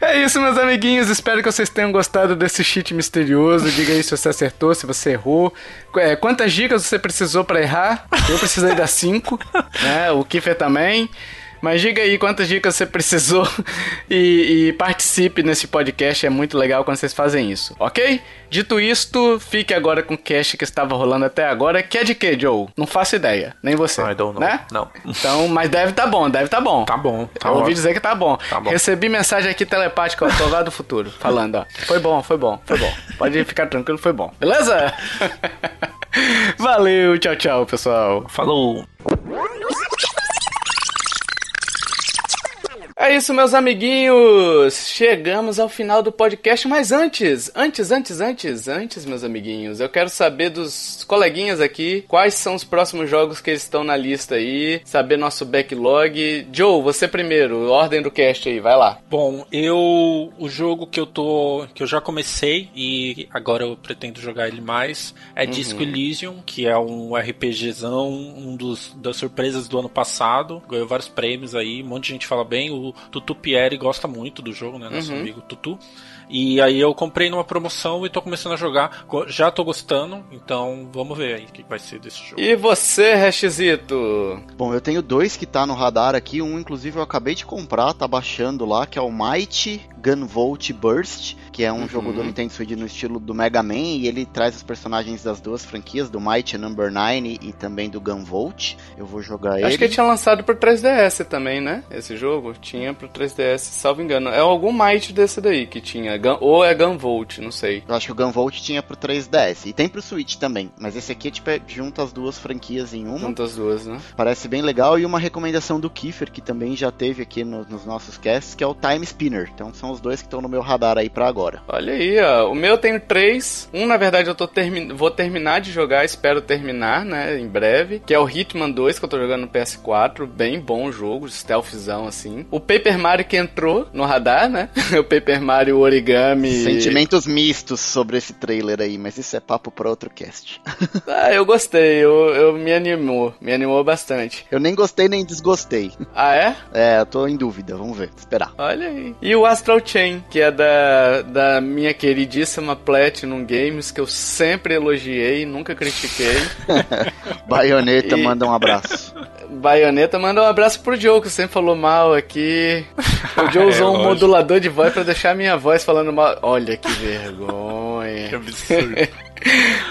É isso, meus amiguinhos. Espero que vocês tenham gostado desse cheat misterioso. Diga aí se você acertou, se você errou. É, quantas dicas você precisou para errar? Eu precisei das 5, né? O Kiffer também. Mas diga aí quantas dicas você precisou e, e, participe nesse podcast. É muito legal quando vocês fazem isso, ok? Dito isto, fique agora com o cast que estava rolando até agora. Que é de quê, Joe? Não faço ideia. Nem você. I don't know. Né? Não. Então, mas deve tá bom, deve tá bom. Tá bom. Tá Eu ouvi dizer que tá bom. tá bom. Recebi mensagem aqui telepática, ó, tô lá do futuro, falando, ó. Foi bom, foi bom, foi bom. Pode ficar tranquilo, foi bom. Beleza? Valeu, tchau, tchau, pessoal. Falou. É isso, meus amiguinhos! Chegamos ao final do podcast, mas antes, antes, antes, antes, antes, meus amiguinhos, eu quero saber dos coleguinhas aqui quais são os próximos jogos que eles estão na lista aí, saber nosso backlog. Joe, você primeiro, ordem do cast aí, vai lá. Bom, eu. O jogo que eu tô. que eu já comecei e agora eu pretendo jogar ele mais é uhum. Disco Elysium, que é um RPGzão, um dos das surpresas do ano passado. Ganhou vários prêmios aí, um monte de gente fala bem. O Tutu Pierre gosta muito do jogo, né? Nosso uhum. amigo Tutu. E aí eu comprei numa promoção e tô começando a jogar. Já tô gostando, então vamos ver aí o que vai ser desse jogo. E você, Hashzito? Bom, eu tenho dois que tá no radar aqui. Um, inclusive, eu acabei de comprar, tá baixando lá, que é o Might Gunvolt Burst, que é um uhum. jogo do Nintendo Switch no estilo do Mega Man, e ele traz os personagens das duas franquias, do Might Number 9 e também do Gunvolt. Eu vou jogar ele. Acho que ele tinha lançado pro 3DS também, né? Esse jogo tinha pro 3DS, salvo engano. É algum Might desse daí que tinha, ou é Gunvolt, não sei. Eu acho que o Gunvolt tinha pro 3DS, e tem pro Switch também, mas esse aqui tipo, é, junta as duas franquias em uma. Junta as duas, né? Parece bem legal, e uma recomendação do Kiefer, que também já teve aqui no, nos nossos casts, que é o Time Spinner. Então são os dois que estão no meu radar aí para agora. Olha aí, ó. O meu eu tenho três. Um, na verdade, eu tô termi vou terminar de jogar, espero terminar, né? Em breve. Que é o Hitman 2, que eu tô jogando no PS4. Bem bom jogo, stealthzão, assim. O Paper Mario que entrou no radar, né? o Paper Mario Origami. Sentimentos mistos sobre esse trailer aí, mas isso é papo pra outro cast. ah, eu gostei. Eu, eu me animou. Me animou bastante. Eu nem gostei nem desgostei. Ah, é? É, eu tô em dúvida. Vamos ver. Esperar. Olha aí. E o Astral Chain, que é da, da minha queridíssima Platinum Games, que eu sempre elogiei, nunca critiquei. Baioneta e... manda um abraço. Baioneta manda um abraço pro Joe, que sempre falou mal aqui. O Joe usou é, um modulador de voz para deixar minha voz falando mal. Olha que vergonha. Que absurdo.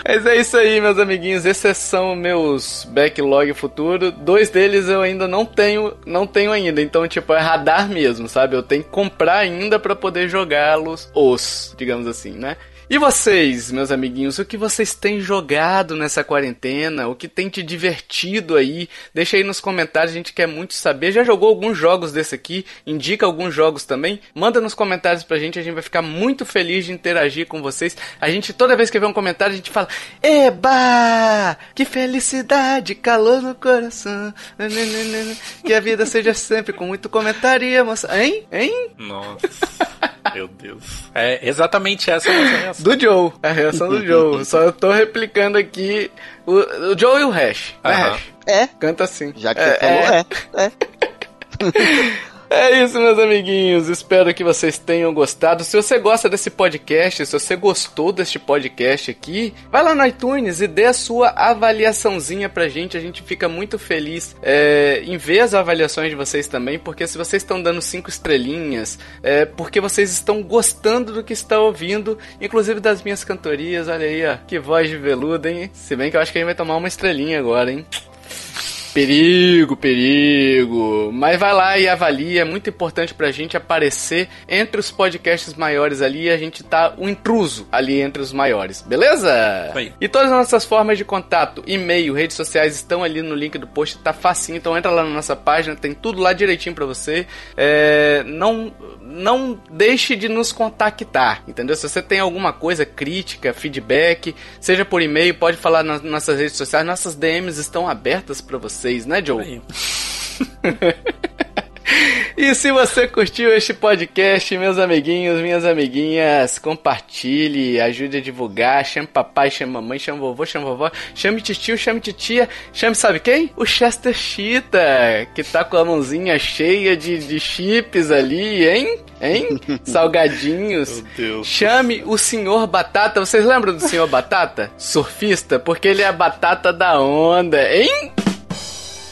Mas é isso aí, meus amiguinhos. Esses são meus backlog futuro. Dois deles eu ainda não tenho, não tenho ainda. Então, tipo, é radar mesmo, sabe? Eu tenho que comprar ainda para poder jogá-los, os, digamos assim, né? E vocês, meus amiguinhos, o que vocês têm jogado nessa quarentena? O que tem te divertido aí? Deixa aí nos comentários, a gente quer muito saber. Já jogou alguns jogos desse aqui? Indica alguns jogos também? Manda nos comentários pra gente, a gente vai ficar muito feliz de interagir com vocês. A gente, toda vez que vê um comentário, a gente fala: Eba! Que felicidade, calor no coração. Que a vida seja sempre com muito comentário e emoção. Hein? Hein? Nossa. Meu Deus. É exatamente essa a nossa reação. Do Joe. A reação do Joe. Só eu tô replicando aqui o, o Joe e o Hash. Né, Hash? É. Canta assim. Já que é, você falou, é. é. é. É isso, meus amiguinhos. Espero que vocês tenham gostado. Se você gosta desse podcast, se você gostou deste podcast aqui, vai lá no iTunes e dê a sua avaliaçãozinha pra gente. A gente fica muito feliz é, em ver as avaliações de vocês também, porque se vocês estão dando cinco estrelinhas, é porque vocês estão gostando do que está ouvindo, inclusive das minhas cantorias. Olha aí, ó, que voz de veludo, hein? Se bem que eu acho que a gente vai tomar uma estrelinha agora, hein? Perigo, perigo. Mas vai lá e avalia. É muito importante pra gente aparecer entre os podcasts maiores ali. A gente tá um intruso ali entre os maiores. Beleza? Oi. E todas as nossas formas de contato, e-mail, redes sociais estão ali no link do post. Tá facinho. Então entra lá na nossa página. Tem tudo lá direitinho pra você. É, não, não deixe de nos contactar. Entendeu? Se você tem alguma coisa, crítica, feedback, seja por e-mail, pode falar nas nossas redes sociais. Nossas DMs estão abertas para você vocês, né, Joe? E se você curtiu este podcast, meus amiguinhos, minhas amiguinhas, compartilhe, ajude a divulgar, chame papai, chame mamãe, chame vovô, chame vovó, chame tio, chame titia, chame sabe quem? O Chester Cheetah, que tá com a mãozinha cheia de, de chips ali, hein? Hein? Salgadinhos. Meu Deus. Chame o Senhor Batata. Vocês lembram do Senhor Batata? Surfista? Porque ele é a batata da onda, hein?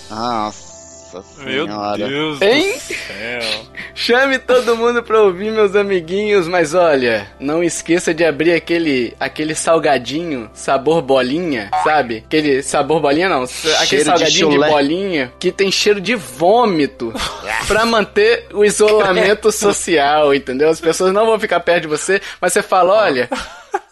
Nossa senhora. Meu Deus hein? do céu. Chame todo mundo pra ouvir, meus amiguinhos. Mas olha, não esqueça de abrir aquele, aquele salgadinho sabor bolinha, sabe? Aquele sabor bolinha não, aquele cheiro salgadinho de, de, bolinha que tem cheiro de vômito pra manter o isolamento social, entendeu? As pessoas não vão ficar perto de você, mas você fala, olha...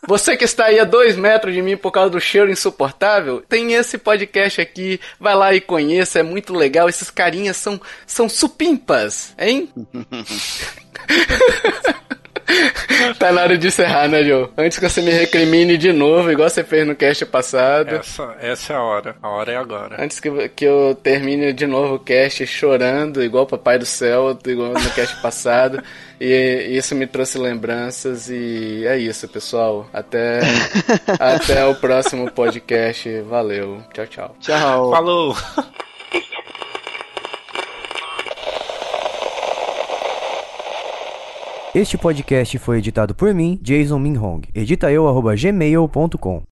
Você que está aí a dois metros de mim por causa do cheiro insuportável, tem esse podcast aqui, vai lá e conheça, é muito legal. Esses carinhas são, são supimpas, hein? tá na hora de encerrar, né, Joe? Antes que você me recrimine de novo, igual você fez no cast passado. Essa, essa é a hora. A hora é agora. Antes que, que eu termine de novo o cast chorando, igual o Papai do Céu, igual no cast passado. E isso me trouxe lembranças e é isso, pessoal. Até, até o próximo podcast. Valeu. Tchau, tchau. Tchau. Falou. Este podcast foi editado por mim, Jason Minhong. Edita eu, gmail.com.